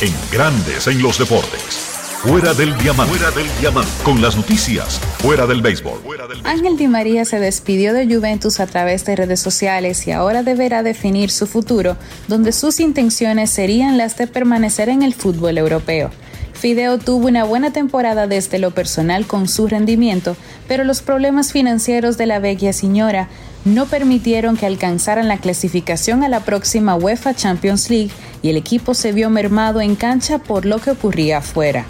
En Grandes en los Deportes. Fuera del diamante. Fuera del diamante. Con las noticias. Fuera del béisbol. Ángel Di María se despidió de Juventus a través de redes sociales y ahora deberá definir su futuro, donde sus intenciones serían las de permanecer en el fútbol europeo. Fideo tuvo una buena temporada desde lo personal con su rendimiento, pero los problemas financieros de la Vecchia Señora no permitieron que alcanzaran la clasificación a la próxima UEFA Champions League y el equipo se vio mermado en cancha por lo que ocurría afuera.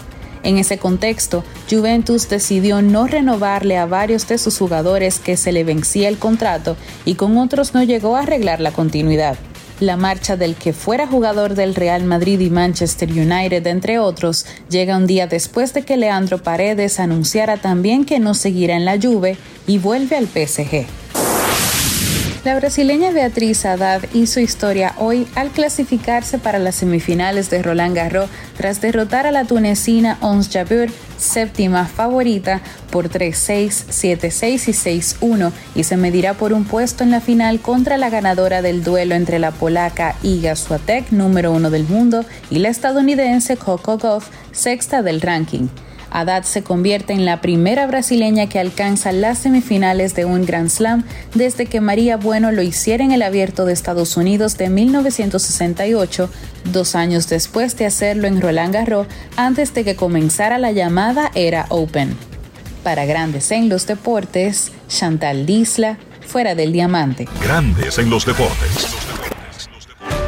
En ese contexto, Juventus decidió no renovarle a varios de sus jugadores que se le vencía el contrato y con otros no llegó a arreglar la continuidad. La marcha del que fuera jugador del Real Madrid y Manchester United, entre otros, llega un día después de que Leandro Paredes anunciara también que no seguirá en la Juve y vuelve al PSG. La brasileña Beatriz Haddad hizo historia hoy al clasificarse para las semifinales de Roland Garros tras derrotar a la tunecina Ons Jabeur, séptima favorita, por 3-6, 7-6 y 6-1 y se medirá por un puesto en la final contra la ganadora del duelo entre la polaca Iga Swiatek, número uno del mundo, y la estadounidense Coco Gauff, sexta del ranking. Haddad se convierte en la primera brasileña que alcanza las semifinales de un Grand Slam desde que María Bueno lo hiciera en el Abierto de Estados Unidos de 1968, dos años después de hacerlo en Roland Garros antes de que comenzara la llamada Era Open. Para Grandes en los Deportes, Chantal Disla, fuera del diamante. Grandes en los deportes.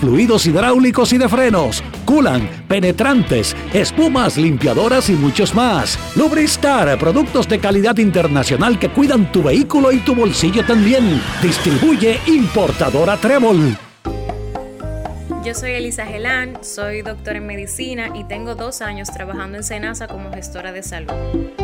fluidos hidráulicos y de frenos, culan, penetrantes, espumas, limpiadoras y muchos más. Lubristar, productos de calidad internacional que cuidan tu vehículo y tu bolsillo también. Distribuye importadora Trébol. Yo soy Elisa Gelán, soy doctora en medicina y tengo dos años trabajando en Senasa como gestora de salud.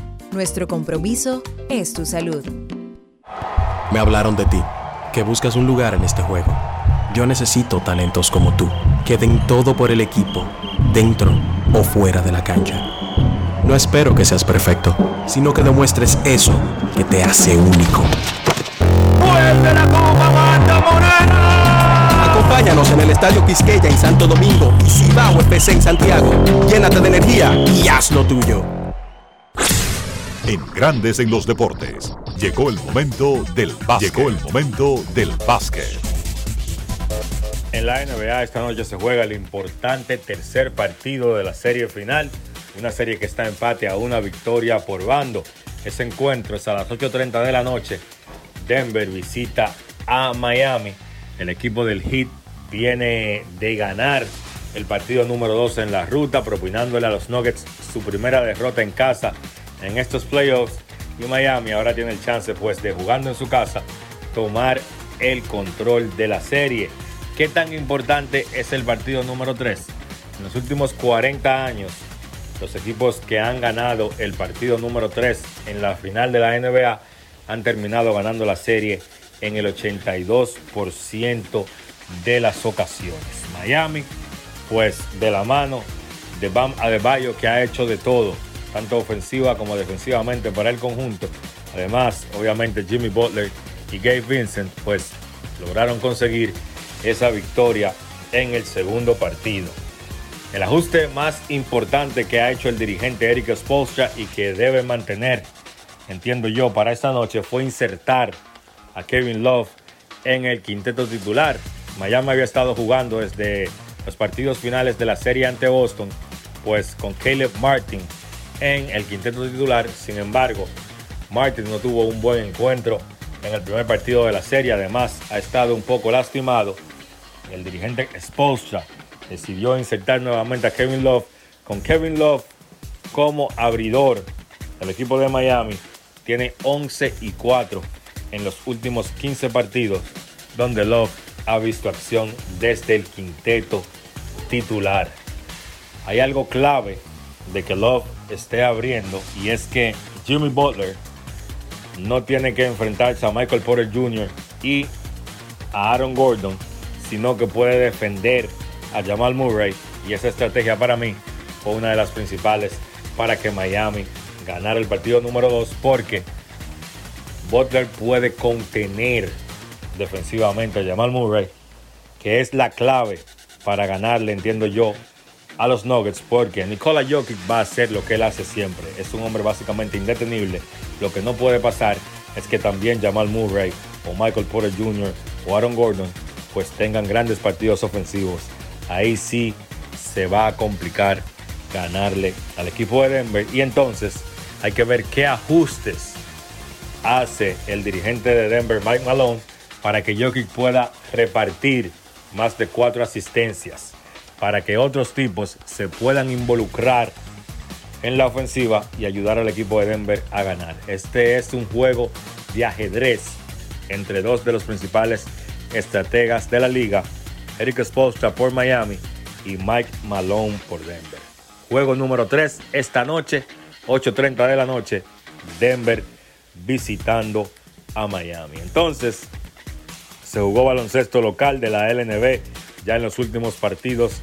nuestro compromiso es tu salud. Me hablaron de ti, que buscas un lugar en este juego. Yo necesito talentos como tú, que den todo por el equipo, dentro o fuera de la cancha. No espero que seas perfecto, sino que demuestres eso que te hace único. Acompáñanos en el Estadio Quisqueya en Santo Domingo y Cibao FC en Santiago. Llénate de energía y haz lo tuyo. En Grandes en los Deportes. Llegó el momento del básquet. Llegó el momento del básquet. En la NBA esta noche se juega el importante tercer partido de la serie final. Una serie que está empate a una victoria por bando. Ese encuentro es a las 8.30 de la noche. Denver visita a Miami. El equipo del Heat viene de ganar el partido número 2 en la ruta, propinándole a los Nuggets su primera derrota en casa en estos playoffs. Y Miami ahora tiene el chance, pues, de jugando en su casa, tomar el control de la serie. ¿Qué tan importante es el partido número 3? En los últimos 40 años, los equipos que han ganado el partido número 3 en la final de la NBA han terminado ganando la serie en el 82% de las ocasiones. Miami, pues de la mano de Bam Adebayo, que ha hecho de todo, tanto ofensiva como defensivamente para el conjunto. Además, obviamente Jimmy Butler y Gabe Vincent, pues lograron conseguir esa victoria en el segundo partido. El ajuste más importante que ha hecho el dirigente Eric Spolstra y que debe mantener, entiendo yo, para esta noche fue insertar a Kevin Love en el quinteto titular. Miami había estado jugando desde los partidos finales de la serie ante Boston, pues con Caleb Martin en el quinteto titular. Sin embargo, Martin no tuvo un buen encuentro en el primer partido de la serie. Además, ha estado un poco lastimado. El dirigente Spolstra decidió insertar nuevamente a Kevin Love con Kevin Love como abridor. El equipo de Miami tiene 11 y 4 en los últimos 15 partidos donde Love ha visto acción desde el quinteto titular. Hay algo clave de que Love esté abriendo y es que Jimmy Butler no tiene que enfrentarse a Michael Porter Jr. y a Aaron Gordon, sino que puede defender a Jamal Murray y esa estrategia para mí fue una de las principales para que Miami ganara el partido número 2 porque Butler puede contener defensivamente a Jamal Murray, que es la clave para ganarle, entiendo yo, a los Nuggets, porque Nikola Jokic va a hacer lo que él hace siempre. Es un hombre básicamente indetenible. Lo que no puede pasar es que también Jamal Murray o Michael Porter Jr. o Aaron Gordon pues tengan grandes partidos ofensivos. Ahí sí se va a complicar ganarle al equipo de Denver. Y entonces hay que ver qué ajustes hace el dirigente de Denver, Mike Malone, para que Jokic pueda repartir más de cuatro asistencias, para que otros tipos se puedan involucrar en la ofensiva y ayudar al equipo de Denver a ganar. Este es un juego de ajedrez entre dos de los principales estrategas de la liga, Eric Spoelstra por Miami y Mike Malone por Denver. Juego número 3 esta noche, 8.30 de la noche, Denver visitando a Miami. Entonces, se jugó baloncesto local de la LNB ya en los últimos partidos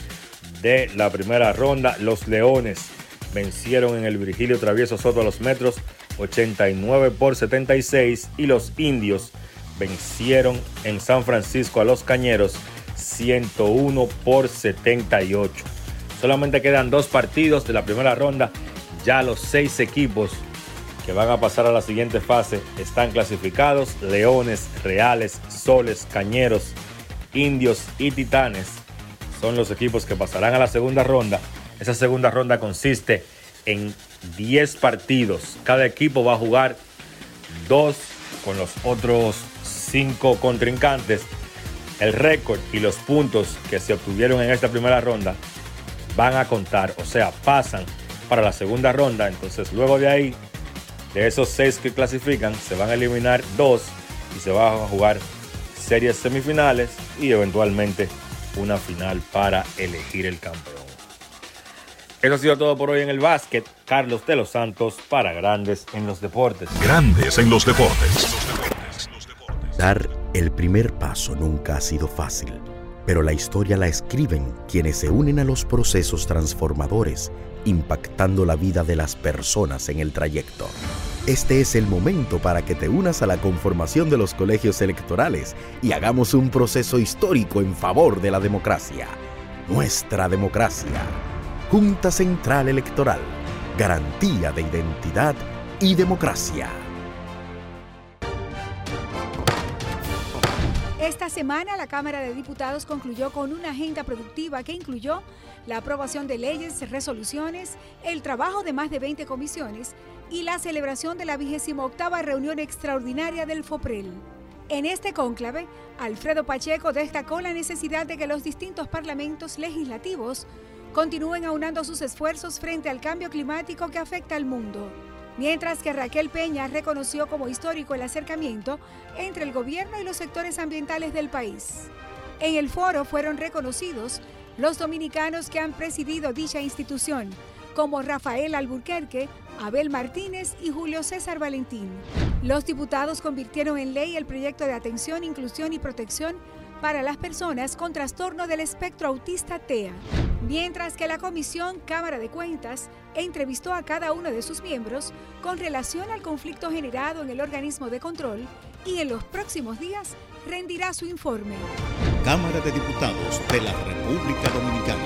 de la primera ronda. Los Leones vencieron en el Virgilio Travieso Soto a los metros 89 por 76 y los Indios vencieron en San Francisco a los Cañeros 101 por 78. Solamente quedan dos partidos de la primera ronda. Ya los seis equipos que van a pasar a la siguiente fase están clasificados. Leones, Reales, Soles, Cañeros, Indios y Titanes son los equipos que pasarán a la segunda ronda. Esa segunda ronda consiste en 10 partidos. Cada equipo va a jugar dos con los otros cinco contrincantes. El récord y los puntos que se obtuvieron en esta primera ronda van a contar, o sea, pasan para la segunda ronda. Entonces, luego de ahí, de esos seis que clasifican, se van a eliminar dos y se van a jugar series semifinales y eventualmente una final para elegir el campeón. Eso ha sido todo por hoy en el básquet. Carlos de los Santos para Grandes en los Deportes. Grandes en los Deportes. Dar el primer paso nunca ha sido fácil, pero la historia la escriben quienes se unen a los procesos transformadores, impactando la vida de las personas en el trayecto. Este es el momento para que te unas a la conformación de los colegios electorales y hagamos un proceso histórico en favor de la democracia. Nuestra democracia. Junta Central Electoral. Garantía de identidad y democracia. Esta semana la Cámara de Diputados concluyó con una agenda productiva que incluyó la aprobación de leyes, resoluciones, el trabajo de más de 20 comisiones y la celebración de la 28 reunión extraordinaria del FOPREL. En este cónclave, Alfredo Pacheco destacó la necesidad de que los distintos parlamentos legislativos continúen aunando sus esfuerzos frente al cambio climático que afecta al mundo, mientras que Raquel Peña reconoció como histórico el acercamiento entre el gobierno y los sectores ambientales del país. En el foro fueron reconocidos los dominicanos que han presidido dicha institución, como Rafael Alburquerque, Abel Martínez y Julio César Valentín. Los diputados convirtieron en ley el proyecto de atención, inclusión y protección para las personas con trastorno del espectro autista TEA, mientras que la Comisión Cámara de Cuentas entrevistó a cada uno de sus miembros con relación al conflicto generado en el organismo de control y en los próximos días rendirá su informe. Cámara de Diputados de la República Dominicana.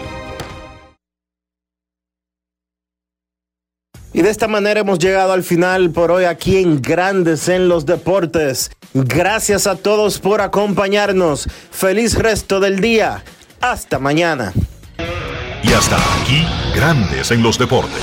Y de esta manera hemos llegado al final por hoy aquí en Grandes en los Deportes. Gracias a todos por acompañarnos. Feliz resto del día. Hasta mañana. Y hasta aquí, Grandes en los Deportes.